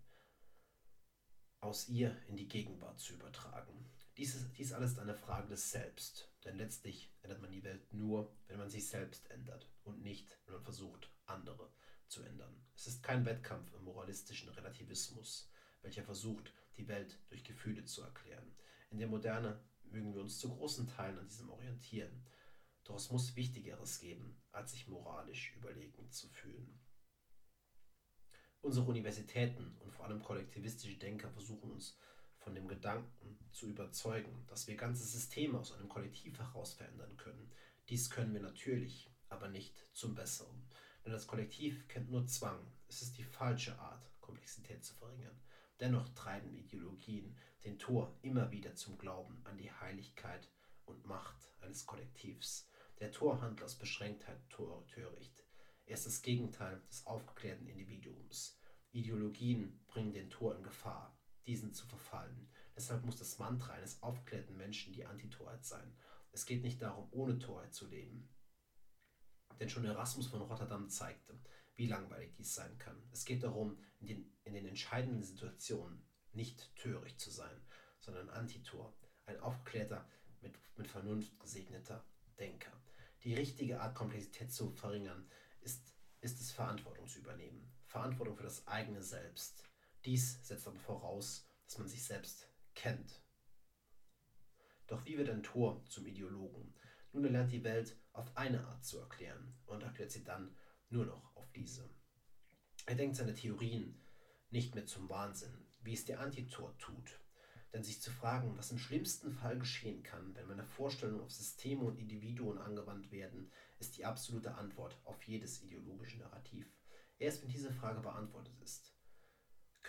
aus ihr in die Gegenwart zu übertragen. Dies, ist, dies alles ist eine Frage des Selbst, denn letztlich ändert man die Welt nur, wenn man sich selbst ändert und nicht, wenn man versucht, andere zu ändern. Es ist kein Wettkampf im moralistischen Relativismus, welcher versucht, die Welt durch Gefühle zu erklären. In der Moderne mögen wir uns zu großen Teilen an diesem orientieren, doch es muss Wichtigeres geben, als sich moralisch überlegen zu fühlen. Unsere Universitäten und vor allem kollektivistische Denker versuchen uns von dem Gedanken zu überzeugen, dass wir ganze Systeme aus einem Kollektiv heraus verändern können. Dies können wir natürlich, aber nicht zum Besseren. Denn das Kollektiv kennt nur Zwang. Es ist die falsche Art, Komplexität zu verringern. Dennoch treiben Ideologien den Tor immer wieder zum Glauben an die Heiligkeit und Macht eines Kollektivs. Der Torhandel aus Beschränktheit töricht. Er ist das Gegenteil des aufgeklärten Individuums. Ideologien bringen den Tor in Gefahr, diesen zu verfallen. Deshalb muss das Mantra eines aufgeklärten Menschen die Antitorheit sein. Es geht nicht darum, ohne Torheit zu leben. Denn schon Erasmus von Rotterdam zeigte, wie langweilig dies sein kann. Es geht darum, in den, in den entscheidenden Situationen nicht töricht zu sein, sondern Antitor, ein aufgeklärter, mit, mit Vernunft gesegneter Denker. Die richtige Art, Komplexität zu verringern, ist, ist es, Verantwortung zu übernehmen. Verantwortung für das eigene Selbst. Dies setzt aber voraus, dass man sich selbst kennt. Doch wie wird ein Tor zum Ideologen? Nun er lernt die Welt auf eine Art zu erklären und erklärt sie dann nur noch auf diese. Er denkt seine Theorien nicht mehr zum Wahnsinn, wie es der Antitor tut. Denn sich zu fragen, was im schlimmsten Fall geschehen kann, wenn meine Vorstellungen auf Systeme und Individuen angewandt werden, ist die absolute Antwort auf jedes ideologische Narrativ. Erst wenn diese Frage beantwortet ist,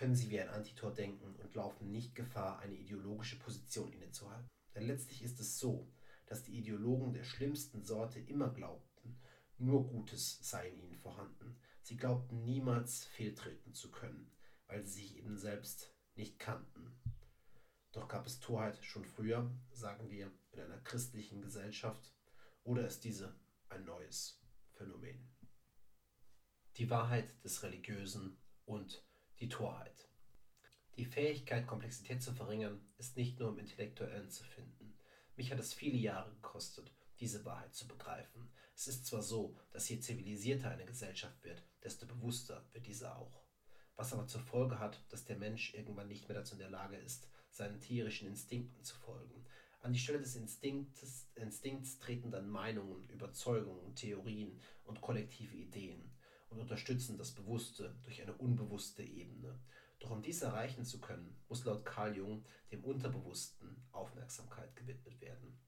können sie wie ein Antitor denken und laufen nicht Gefahr, eine ideologische Position innezuhalten. Denn letztlich ist es so, dass die Ideologen der schlimmsten Sorte immer glaubten, nur Gutes sei in ihnen vorhanden. Sie glaubten niemals fehltreten zu können, weil sie sich eben selbst nicht kannten. Doch gab es Torheit schon früher, sagen wir, in einer christlichen Gesellschaft, oder ist diese ein neues Phänomen? Die Wahrheit des Religiösen und die Torheit. Die Fähigkeit, Komplexität zu verringern, ist nicht nur im Intellektuellen zu finden. Mich hat es viele Jahre gekostet, diese Wahrheit zu begreifen. Es ist zwar so, dass je zivilisierter eine Gesellschaft wird, desto bewusster wird diese auch. Was aber zur Folge hat, dass der Mensch irgendwann nicht mehr dazu in der Lage ist, seinen tierischen Instinkten zu folgen. An die Stelle des Instinktes, Instinkts treten dann Meinungen, Überzeugungen, Theorien und kollektive Ideen und unterstützen das Bewusste durch eine unbewusste Ebene. Doch um dies erreichen zu können, muss laut Carl Jung dem Unterbewussten Aufmerksamkeit gewidmet werden.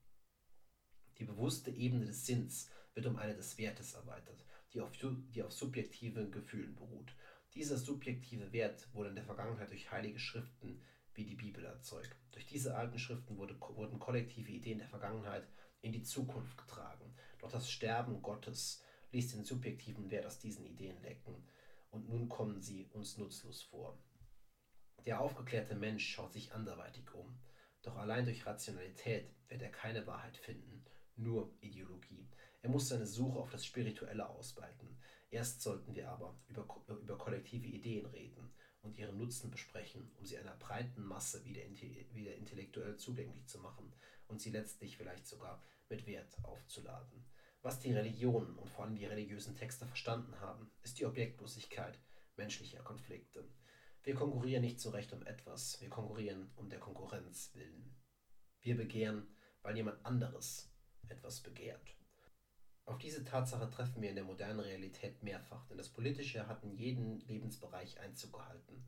Die bewusste Ebene des Sinns wird um eine des Wertes erweitert, die auf, die auf subjektiven Gefühlen beruht. Dieser subjektive Wert wurde in der Vergangenheit durch heilige Schriften wie die Bibel erzeugt. Durch diese alten Schriften wurde, wurden kollektive Ideen der Vergangenheit in die Zukunft getragen. Doch das Sterben Gottes ließ den subjektiven Wert aus diesen Ideen lecken und nun kommen sie uns nutzlos vor. Der aufgeklärte Mensch schaut sich anderweitig um, doch allein durch Rationalität wird er keine Wahrheit finden, nur Ideologie. Er muss seine Suche auf das Spirituelle ausweiten. Erst sollten wir aber über, über kollektive Ideen reden und ihren Nutzen besprechen, um sie einer breiten Masse wieder, wieder intellektuell zugänglich zu machen und sie letztlich vielleicht sogar mit Wert aufzuladen. Was die Religionen und vor allem die religiösen Texte verstanden haben, ist die Objektlosigkeit menschlicher Konflikte. Wir konkurrieren nicht so recht um etwas, wir konkurrieren um der Konkurrenz willen. Wir begehren, weil jemand anderes etwas begehrt. Auf diese Tatsache treffen wir in der modernen Realität mehrfach, denn das Politische hat in jeden Lebensbereich Einzug gehalten.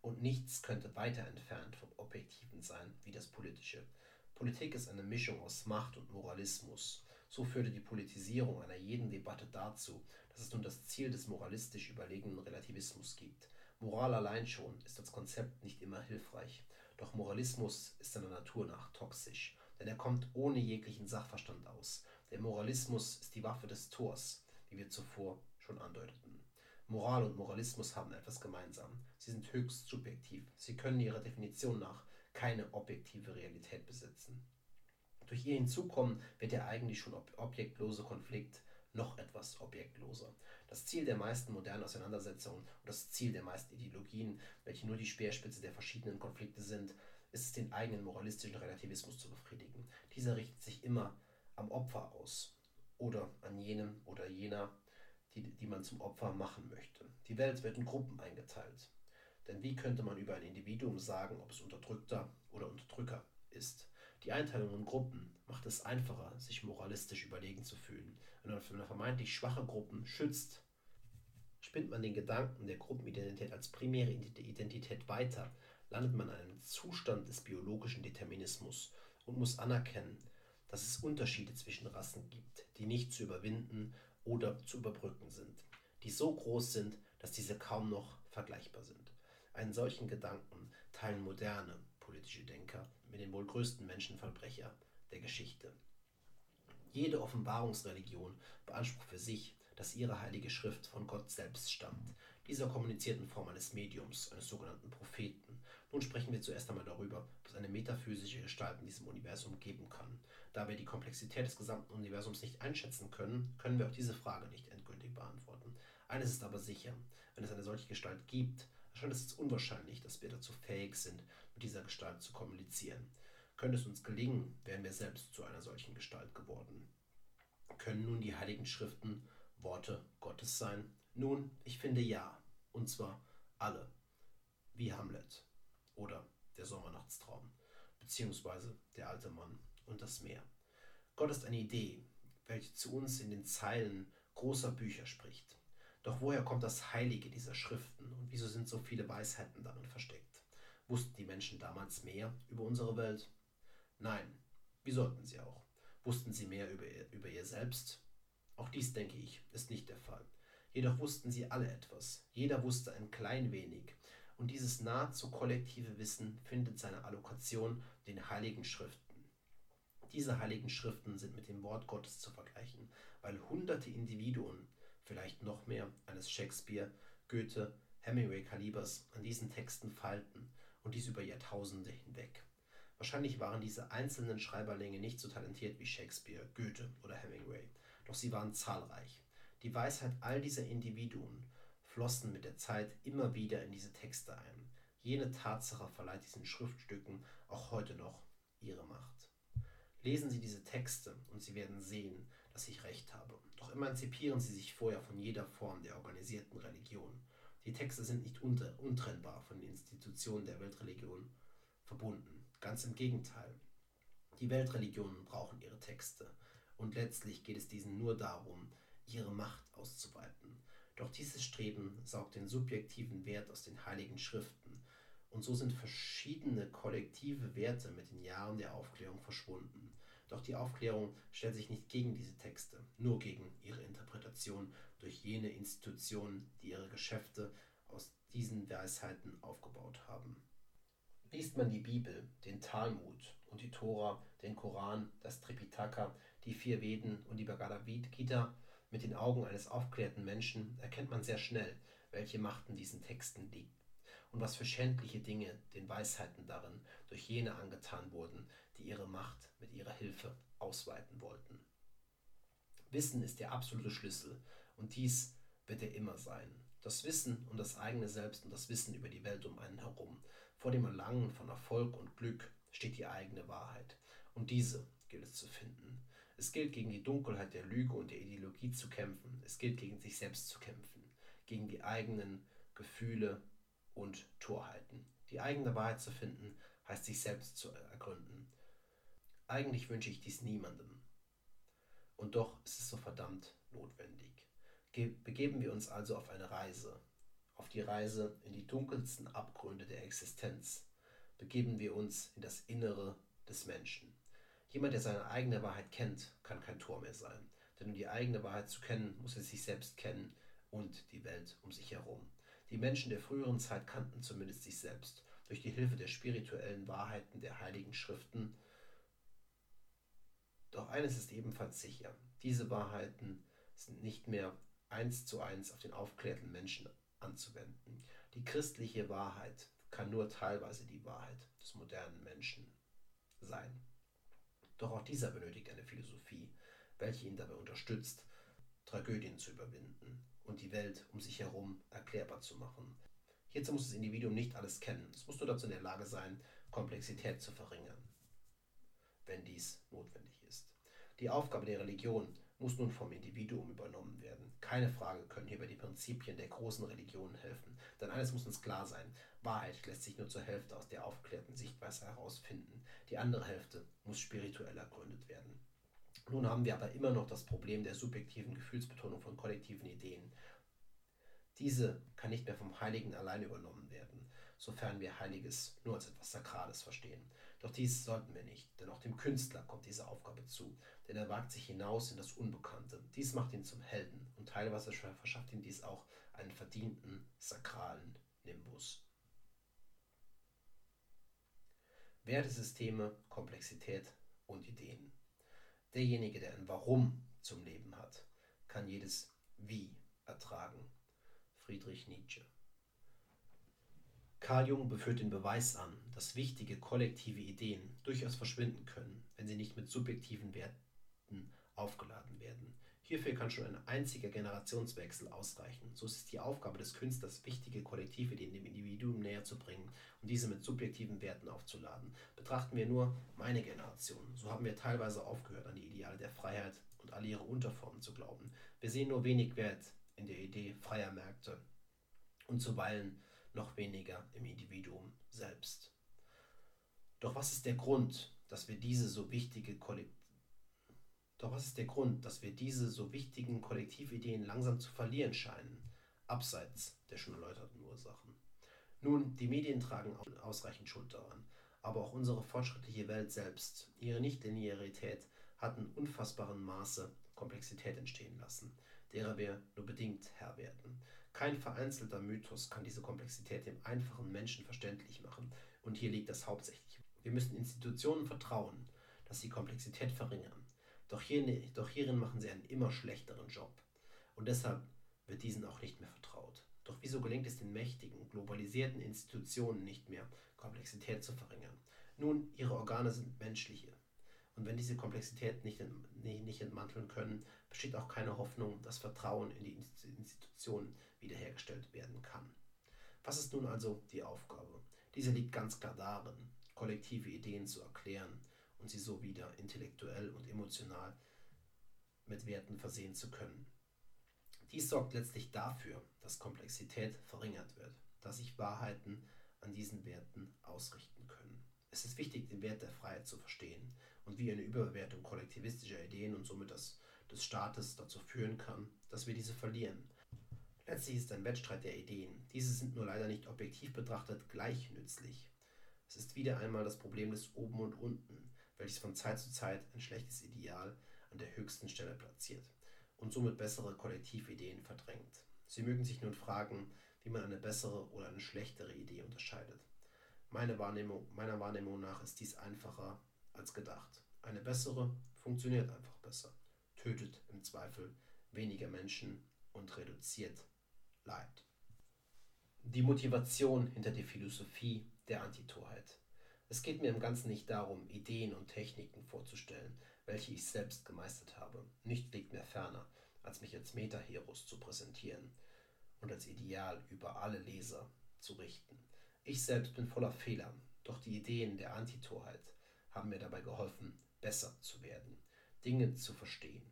Und nichts könnte weiter entfernt vom Objektiven sein wie das Politische. Politik ist eine Mischung aus Macht und Moralismus. So führte die Politisierung einer jeden Debatte dazu, dass es nun das Ziel des moralistisch überlegenen Relativismus gibt. Moral allein schon ist als Konzept nicht immer hilfreich, doch Moralismus ist seiner Natur nach toxisch, denn er kommt ohne jeglichen Sachverstand aus. Der Moralismus ist die Waffe des Tors, wie wir zuvor schon andeuteten. Moral und Moralismus haben etwas gemeinsam. Sie sind höchst subjektiv. Sie können ihrer Definition nach keine objektive Realität besitzen. Durch ihr Hinzukommen wird der eigentlich schon ob objektlose Konflikt noch etwas objektloser. Das Ziel der meisten modernen Auseinandersetzungen und das Ziel der meisten Ideologien, welche nur die Speerspitze der verschiedenen Konflikte sind, ist es, den eigenen moralistischen Relativismus zu befriedigen. Dieser richtet sich immer am Opfer aus oder an jenem oder jener, die, die man zum Opfer machen möchte. Die Welt wird in Gruppen eingeteilt. Denn wie könnte man über ein Individuum sagen, ob es Unterdrückter oder Unterdrücker ist? Die Einteilung in Gruppen macht es einfacher, sich moralistisch überlegen zu fühlen. Wenn man vermeintlich schwache Gruppen schützt, spinnt man den Gedanken der Gruppenidentität als primäre Identität weiter, landet man in einem Zustand des biologischen Determinismus und muss anerkennen, dass es Unterschiede zwischen Rassen gibt, die nicht zu überwinden oder zu überbrücken sind, die so groß sind, dass diese kaum noch vergleichbar sind. Einen solchen Gedanken teilen moderne politische Denker mit den wohl größten Menschenverbrecher der Geschichte. Jede Offenbarungsreligion beansprucht für sich, dass ihre heilige Schrift von Gott selbst stammt. Dieser kommuniziert in Form eines Mediums, eines sogenannten Propheten. Nun sprechen wir zuerst einmal darüber, was eine metaphysische Gestalt in diesem Universum geben kann. Da wir die Komplexität des gesamten Universums nicht einschätzen können, können wir auch diese Frage nicht endgültig beantworten. Eines ist aber sicher, wenn es eine solche Gestalt gibt, erscheint es unwahrscheinlich, dass wir dazu fähig sind, mit dieser Gestalt zu kommunizieren. Könnte es uns gelingen, wären wir selbst zu einer solchen Gestalt geworden. Können nun die heiligen Schriften Worte Gottes sein? Nun, ich finde ja. Und zwar alle. Wie Hamlet oder der Sommernachtstraum, beziehungsweise der alte Mann und das Meer. Gott ist eine Idee, welche zu uns in den Zeilen großer Bücher spricht. Doch woher kommt das Heilige dieser Schriften und wieso sind so viele Weisheiten darin versteckt? Wussten die Menschen damals mehr über unsere Welt? Nein, wie sollten sie auch? Wussten sie mehr über ihr, über ihr selbst? Auch dies, denke ich, ist nicht der Fall. Jedoch wussten sie alle etwas. Jeder wusste ein klein wenig. Und dieses nahezu kollektive Wissen findet seine Allokation den Heiligen Schriften. Diese Heiligen Schriften sind mit dem Wort Gottes zu vergleichen, weil hunderte Individuen, vielleicht noch mehr, eines Shakespeare, Goethe, Hemingway-Kalibers an diesen Texten falten und dies über Jahrtausende hinweg. Wahrscheinlich waren diese einzelnen Schreiberlinge nicht so talentiert wie Shakespeare, Goethe oder Hemingway, doch sie waren zahlreich. Die Weisheit all dieser Individuen flossen mit der Zeit immer wieder in diese Texte ein. Jene Tatsache verleiht diesen Schriftstücken auch heute noch ihre Macht. Lesen Sie diese Texte und Sie werden sehen, dass ich recht habe. Doch emanzipieren Sie sich vorher von jeder Form der organisierten Religion. Die Texte sind nicht untrennbar von den Institutionen der Weltreligion verbunden. Ganz im Gegenteil. Die Weltreligionen brauchen ihre Texte. Und letztlich geht es diesen nur darum, ihre Macht auszuweiten. Doch dieses Streben saugt den subjektiven Wert aus den heiligen Schriften. Und so sind verschiedene kollektive Werte mit den Jahren der Aufklärung verschwunden. Doch die Aufklärung stellt sich nicht gegen diese Texte, nur gegen ihre Interpretation durch jene Institutionen, die ihre Geschäfte aus diesen Weisheiten aufgebaut haben. Liest man die Bibel, den Talmud und die Tora, den Koran, das Tripitaka, die vier Veden und die Bhagavad Gita mit den Augen eines aufklärten Menschen, erkennt man sehr schnell, welche Macht in diesen Texten liegt und was für schändliche Dinge den Weisheiten darin durch jene angetan wurden, die ihre Macht mit ihrer Hilfe ausweiten wollten. Wissen ist der absolute Schlüssel und dies wird er immer sein. Das Wissen um das eigene Selbst und das Wissen über die Welt um einen herum. Vor dem Erlangen von Erfolg und Glück steht die eigene Wahrheit. Und diese gilt es zu finden. Es gilt gegen die Dunkelheit der Lüge und der Ideologie zu kämpfen. Es gilt gegen sich selbst zu kämpfen. Gegen die eigenen Gefühle und Torheiten. Die eigene Wahrheit zu finden, heißt sich selbst zu ergründen. Eigentlich wünsche ich dies niemandem. Und doch ist es so verdammt notwendig. Begeben wir uns also auf eine Reise, auf die Reise in die dunkelsten Abgründe der Existenz. Begeben wir uns in das Innere des Menschen. Jemand, der seine eigene Wahrheit kennt, kann kein Tor mehr sein. Denn um die eigene Wahrheit zu kennen, muss er sich selbst kennen und die Welt um sich herum. Die Menschen der früheren Zeit kannten zumindest sich selbst. Durch die Hilfe der spirituellen Wahrheiten der heiligen Schriften doch eines ist ebenfalls sicher. Diese Wahrheiten sind nicht mehr eins zu eins auf den aufklärten Menschen anzuwenden. Die christliche Wahrheit kann nur teilweise die Wahrheit des modernen Menschen sein. Doch auch dieser benötigt eine Philosophie, welche ihn dabei unterstützt, Tragödien zu überwinden und die Welt um sich herum erklärbar zu machen. Hierzu muss das Individuum nicht alles kennen. Es muss nur dazu in der Lage sein, Komplexität zu verringern, wenn dies notwendig ist. Die Aufgabe der Religion muss nun vom Individuum übernommen werden. Keine Frage können hierbei die Prinzipien der großen Religionen helfen. Denn eines muss uns klar sein, Wahrheit lässt sich nur zur Hälfte aus der aufgeklärten Sichtweise herausfinden. Die andere Hälfte muss spirituell ergründet werden. Nun haben wir aber immer noch das Problem der subjektiven Gefühlsbetonung von kollektiven Ideen. Diese kann nicht mehr vom Heiligen allein übernommen werden, sofern wir Heiliges nur als etwas Sakrales verstehen. Doch dies sollten wir nicht, denn auch dem Künstler kommt diese Aufgabe zu, denn er wagt sich hinaus in das Unbekannte. Dies macht ihn zum Helden und teilweise verschafft ihm dies auch einen verdienten sakralen Nimbus. Wertesysteme, Komplexität und Ideen. Derjenige, der ein Warum zum Leben hat, kann jedes Wie ertragen. Friedrich Nietzsche. Carl Jung beführt den Beweis an, dass wichtige kollektive Ideen durchaus verschwinden können, wenn sie nicht mit subjektiven Werten aufgeladen werden. Hierfür kann schon ein einziger Generationswechsel ausreichen. So ist es die Aufgabe des Künstlers, wichtige Kollektivideen dem Individuum näher zu bringen und diese mit subjektiven Werten aufzuladen. Betrachten wir nur meine Generation. So haben wir teilweise aufgehört, an die Ideale der Freiheit und alle ihre Unterformen zu glauben. Wir sehen nur wenig Wert in der Idee freier Märkte und zuweilen noch weniger im Individuum selbst. Doch was ist der Grund, dass wir diese so wichtige Kollektiv doch was ist der Grund, dass wir diese so wichtigen Kollektivideen langsam zu verlieren scheinen, abseits der schon erläuterten Ursachen? Nun, die Medien tragen ausreichend Schuld daran, aber auch unsere fortschrittliche Welt selbst, ihre Nichtlinearität hat in unfassbarem Maße Komplexität entstehen lassen, derer wir nur bedingt Herr werden. Kein vereinzelter Mythos kann diese Komplexität dem einfachen Menschen verständlich machen, und hier liegt das hauptsächlich. Wir müssen Institutionen vertrauen, dass sie Komplexität verringern. Doch, hier, doch hierin machen sie einen immer schlechteren Job. Und deshalb wird diesen auch nicht mehr vertraut. Doch wieso gelingt es den mächtigen, globalisierten Institutionen nicht mehr, Komplexität zu verringern? Nun, ihre Organe sind menschliche. Und wenn diese Komplexität nicht, nicht entmanteln können, besteht auch keine Hoffnung, dass Vertrauen in die Institutionen wiederhergestellt werden kann. Was ist nun also die Aufgabe? Diese liegt ganz klar darin, kollektive Ideen zu erklären und sie so wieder intellektuell und emotional mit Werten versehen zu können. Dies sorgt letztlich dafür, dass Komplexität verringert wird, dass sich Wahrheiten an diesen Werten ausrichten können. Es ist wichtig, den Wert der Freiheit zu verstehen und wie eine Überbewertung kollektivistischer Ideen und somit das, des Staates dazu führen kann, dass wir diese verlieren. Letztlich ist ein Wettstreit der Ideen. Diese sind nur leider nicht objektiv betrachtet gleich nützlich. Es ist wieder einmal das Problem des Oben und Unten, welches von Zeit zu Zeit ein schlechtes Ideal an der höchsten Stelle platziert und somit bessere Kollektivideen verdrängt. Sie mögen sich nun fragen, wie man eine bessere oder eine schlechtere Idee unterscheidet. Meine Wahrnehmung, meiner Wahrnehmung nach ist dies einfacher als gedacht. Eine bessere funktioniert einfach besser, tötet im Zweifel weniger Menschen und reduziert Leid. Die Motivation hinter der Philosophie der Antitorheit. Es geht mir im Ganzen nicht darum, Ideen und Techniken vorzustellen, welche ich selbst gemeistert habe. Nicht liegt mir ferner, als mich als Metaheros zu präsentieren und als Ideal über alle Leser zu richten. Ich selbst bin voller Fehler, doch die Ideen der Antitorheit haben mir dabei geholfen, besser zu werden, Dinge zu verstehen.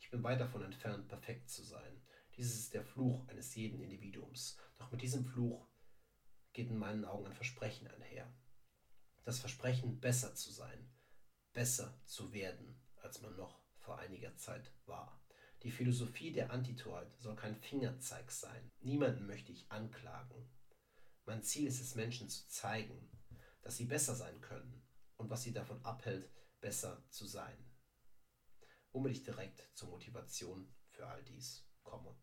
Ich bin weit davon entfernt, perfekt zu sein. Dieses ist der Fluch eines jeden Individuums. Doch mit diesem Fluch geht in meinen Augen ein Versprechen einher. Das Versprechen, besser zu sein, besser zu werden, als man noch vor einiger Zeit war. Die Philosophie der Antitorheit soll kein Fingerzeig sein. Niemanden möchte ich anklagen. Mein Ziel ist es, Menschen zu zeigen, dass sie besser sein können und was sie davon abhält, besser zu sein. Womit ich direkt zur Motivation für all dies komme.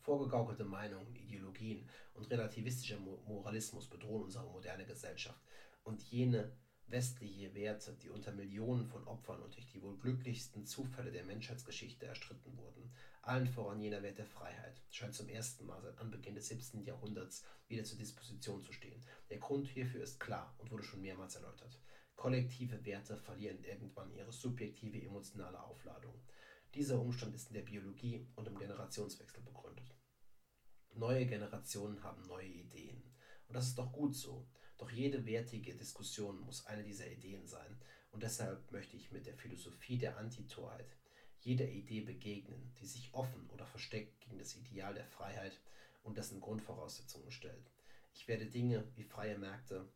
Vorgegaukelte Meinungen, Ideologien und relativistischer Moralismus bedrohen unsere moderne Gesellschaft und jene westliche Werte, die unter Millionen von Opfern und durch die wohl glücklichsten Zufälle der Menschheitsgeschichte erstritten wurden, allen voran jener Wert der Freiheit, scheint zum ersten Mal seit Anbeginn des 17. Jahrhunderts wieder zur Disposition zu stehen. Der Grund hierfür ist klar und wurde schon mehrmals erläutert. Kollektive Werte verlieren irgendwann ihre subjektive emotionale Aufladung. Dieser Umstand ist in der Biologie und im Generationswechsel begründet. Neue Generationen haben neue Ideen. Und das ist doch gut so. Doch jede wertige Diskussion muss eine dieser Ideen sein. Und deshalb möchte ich mit der Philosophie der Antitorheit jeder Idee begegnen, die sich offen oder versteckt gegen das Ideal der Freiheit und dessen Grundvoraussetzungen stellt. Ich werde Dinge wie freie Märkte,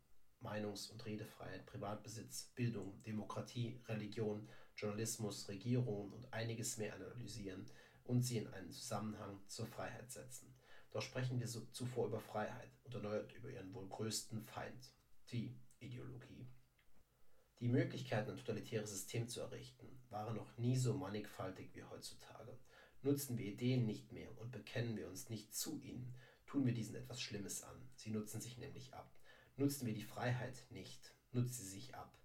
Meinungs- und Redefreiheit, Privatbesitz, Bildung, Demokratie, Religion, Journalismus, Regierungen und einiges mehr analysieren und sie in einen Zusammenhang zur Freiheit setzen. Doch sprechen wir zuvor über Freiheit und erneut über ihren wohl größten Feind, die Ideologie. Die Möglichkeiten, ein totalitäres System zu errichten, waren noch nie so mannigfaltig wie heutzutage. Nutzen wir Ideen nicht mehr und bekennen wir uns nicht zu ihnen, tun wir diesen etwas Schlimmes an. Sie nutzen sich nämlich ab. Nutzen wir die Freiheit nicht, nutzt sie sich ab.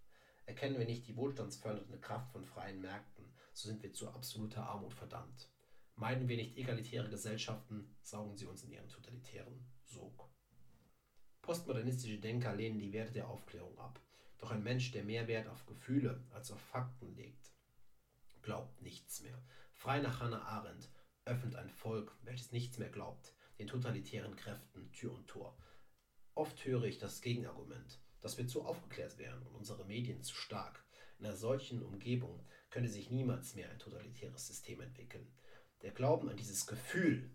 Erkennen wir nicht die wohlstandsfördernde Kraft von freien Märkten, so sind wir zu absoluter Armut verdammt. Meiden wir nicht egalitäre Gesellschaften, saugen sie uns in ihren totalitären Sog. Postmodernistische Denker lehnen die Werte der Aufklärung ab. Doch ein Mensch, der mehr Wert auf Gefühle als auf Fakten legt, glaubt nichts mehr. Frei nach Hannah Arendt öffnet ein Volk, welches nichts mehr glaubt, den totalitären Kräften Tür und Tor. Oft höre ich das Gegenargument, dass wir zu aufgeklärt wären und unsere Medien zu stark. In einer solchen Umgebung könnte sich niemals mehr ein totalitäres System entwickeln. Der Glauben an dieses Gefühl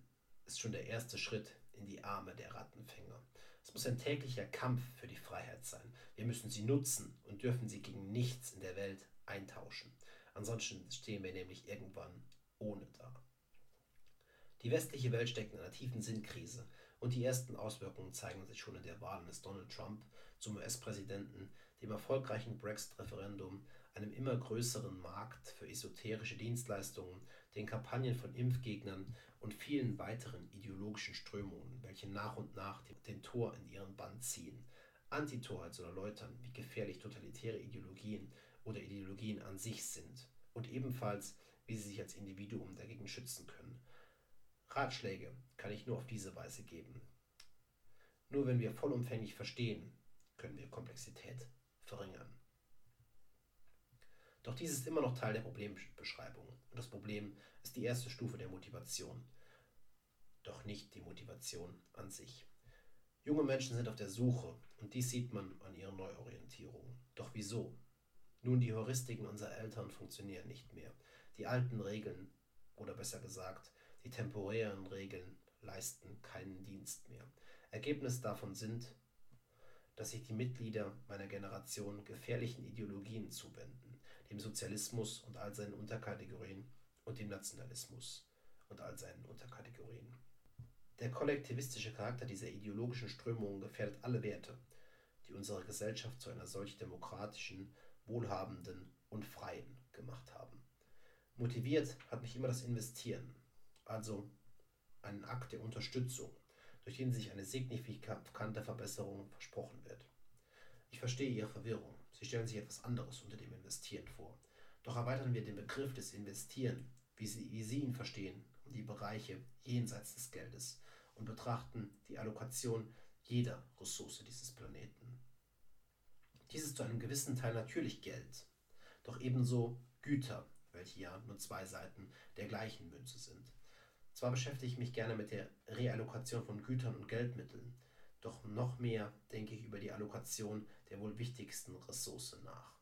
ist schon der erste Schritt in die Arme der Rattenfänger. Es muss ein täglicher Kampf für die Freiheit sein. Wir müssen sie nutzen und dürfen sie gegen nichts in der Welt eintauschen. Ansonsten stehen wir nämlich irgendwann ohne da. Die westliche Welt steckt in einer tiefen Sinnkrise und die ersten Auswirkungen zeigen sich schon in der Wahl eines Donald Trump zum US-Präsidenten, dem erfolgreichen Brexit-Referendum, einem immer größeren Markt für esoterische Dienstleistungen, den Kampagnen von Impfgegnern und vielen weiteren ideologischen Strömungen, welche nach und nach den Tor in ihren Bann ziehen. Antitorheit soll erläutern, wie gefährlich totalitäre Ideologien oder Ideologien an sich sind und ebenfalls, wie sie sich als Individuum dagegen schützen können. Ratschläge kann ich nur auf diese Weise geben. Nur wenn wir vollumfänglich verstehen, können wir Komplexität verringern. Doch dies ist immer noch Teil der Problembeschreibung und das Problem ist die erste Stufe der Motivation, doch nicht die Motivation an sich. Junge Menschen sind auf der Suche und dies sieht man an ihrer Neuorientierung. Doch wieso? Nun, die Heuristiken unserer Eltern funktionieren nicht mehr. Die alten Regeln, oder besser gesagt, die temporären Regeln leisten keinen Dienst mehr. Ergebnis davon sind, dass sich die Mitglieder meiner Generation gefährlichen Ideologien zuwenden, dem Sozialismus und all seinen Unterkategorien und dem Nationalismus und all seinen Unterkategorien. Der kollektivistische Charakter dieser ideologischen Strömungen gefährdet alle Werte, die unsere Gesellschaft zu einer solch demokratischen, wohlhabenden und freien gemacht haben. Motiviert hat mich immer das Investieren, also einen Akt der Unterstützung, durch den sich eine signifikante Verbesserung versprochen wird. Ich verstehe Ihre Verwirrung. Sie stellen sich etwas anderes unter dem Investieren vor. Doch erweitern wir den Begriff des Investieren, wie Sie, wie Sie ihn verstehen, um die Bereiche jenseits des Geldes und betrachten die Allokation jeder Ressource dieses Planeten. Dies ist zu einem gewissen Teil natürlich Geld, doch ebenso Güter, welche ja nur zwei Seiten der gleichen Münze sind. Zwar beschäftige ich mich gerne mit der Reallokation von Gütern und Geldmitteln, doch noch mehr denke ich über die Allokation der wohl wichtigsten Ressource nach.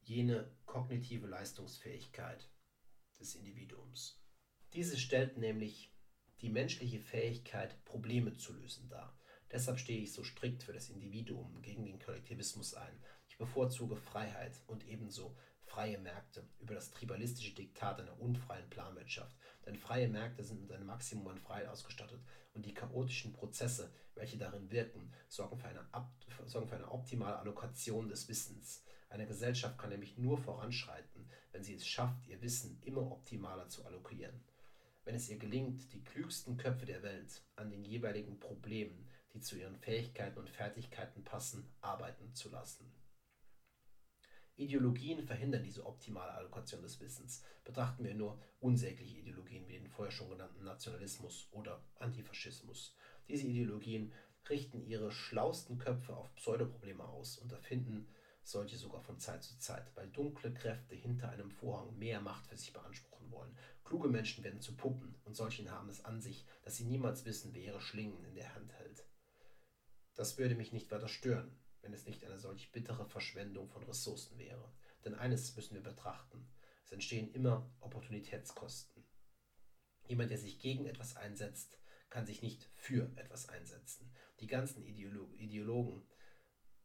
Jene kognitive Leistungsfähigkeit des Individuums. Diese stellt nämlich die menschliche Fähigkeit, Probleme zu lösen dar. Deshalb stehe ich so strikt für das Individuum gegen den Kollektivismus ein. Ich bevorzuge Freiheit und ebenso freie Märkte über das tribalistische Diktat einer unfreien Planwirtschaft. Denn freie Märkte sind mit einem Maximum an Freiheit ausgestattet und die chaotischen Prozesse, welche darin wirken, sorgen für, eine, sorgen für eine optimale Allokation des Wissens. Eine Gesellschaft kann nämlich nur voranschreiten, wenn sie es schafft, ihr Wissen immer optimaler zu allokieren. Wenn es ihr gelingt, die klügsten Köpfe der Welt an den jeweiligen Problemen, die zu ihren Fähigkeiten und Fertigkeiten passen, arbeiten zu lassen. Ideologien verhindern diese optimale Allokation des Wissens. Betrachten wir nur unsägliche Ideologien wie den vorher schon genannten Nationalismus oder Antifaschismus. Diese Ideologien richten ihre schlausten Köpfe auf Pseudoprobleme aus und erfinden solche sogar von Zeit zu Zeit, weil dunkle Kräfte hinter einem Vorhang mehr Macht für sich beanspruchen wollen. Kluge Menschen werden zu Puppen und solchen haben es an sich, dass sie niemals wissen, wer ihre Schlingen in der Hand hält. Das würde mich nicht weiter stören, wenn es nicht eine solch bittere Verschwendung von Ressourcen wäre. Denn eines müssen wir betrachten. Es entstehen immer Opportunitätskosten. Jemand, der sich gegen etwas einsetzt, kann sich nicht für etwas einsetzen. Die ganzen Ideolo Ideologen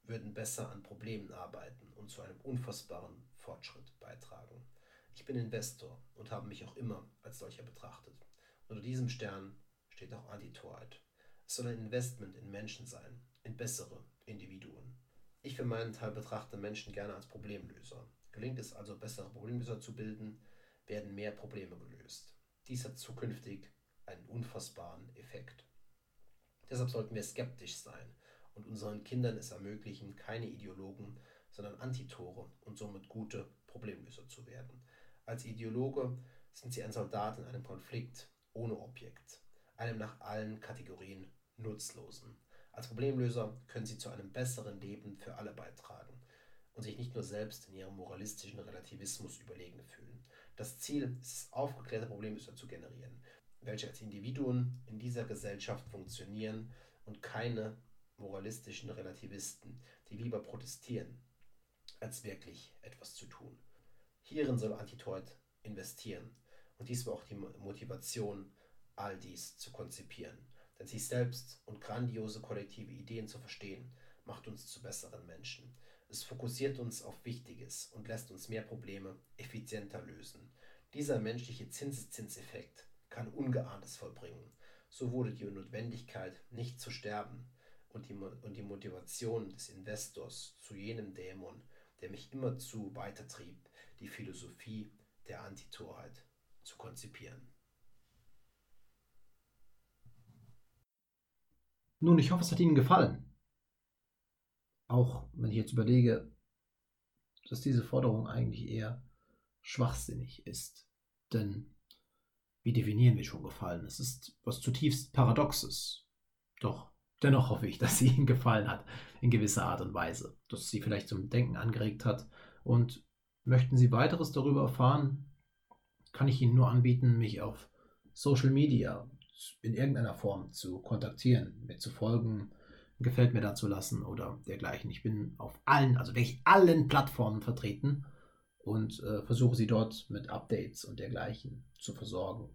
würden besser an Problemen arbeiten und zu einem unfassbaren Fortschritt beitragen. Ich bin Investor und habe mich auch immer als solcher betrachtet. Unter diesem Stern steht auch Antitorheit. Es soll ein Investment in Menschen sein, in bessere Individuen. Ich für meinen Teil betrachte Menschen gerne als Problemlöser. Gelingt es also, bessere Problemlöser zu bilden, werden mehr Probleme gelöst. Dies hat zukünftig einen unfassbaren Effekt. Deshalb sollten wir skeptisch sein und unseren Kindern es ermöglichen, keine Ideologen, sondern Antitore und somit gute Problemlöser zu werden. Als Ideologe sind sie ein Soldat in einem Konflikt ohne Objekt, einem nach allen Kategorien nutzlosen. Als Problemlöser können sie zu einem besseren Leben für alle beitragen und sich nicht nur selbst in ihrem moralistischen Relativismus überlegen fühlen. Das Ziel ist es, aufgeklärte Problemlöser zu generieren, welche als Individuen in dieser Gesellschaft funktionieren und keine moralistischen Relativisten, die lieber protestieren, als wirklich etwas zu tun. Hierin soll Antitoid investieren und dies war auch die Motivation, all dies zu konzipieren. Sich selbst und grandiose kollektive Ideen zu verstehen, macht uns zu besseren Menschen. Es fokussiert uns auf Wichtiges und lässt uns mehr Probleme effizienter lösen. Dieser menschliche Zinseszinseffekt kann Ungeahntes vollbringen. So wurde die Notwendigkeit, nicht zu sterben, und die, und die Motivation des Investors zu jenem Dämon, der mich immerzu weitertrieb, die Philosophie der Antitorheit zu konzipieren. Nun, ich hoffe, es hat Ihnen gefallen. Auch wenn ich jetzt überlege, dass diese Forderung eigentlich eher schwachsinnig ist. Denn wie definieren wir schon gefallen? Es ist was zutiefst Paradoxes. Doch dennoch hoffe ich, dass sie Ihnen gefallen hat, in gewisser Art und Weise, dass sie vielleicht zum Denken angeregt hat. Und möchten Sie weiteres darüber erfahren, kann ich Ihnen nur anbieten, mich auf Social Media in irgendeiner Form zu kontaktieren, mir zu folgen, gefällt mir da zu lassen oder dergleichen. Ich bin auf allen, also wirklich allen Plattformen vertreten und äh, versuche sie dort mit Updates und dergleichen zu versorgen.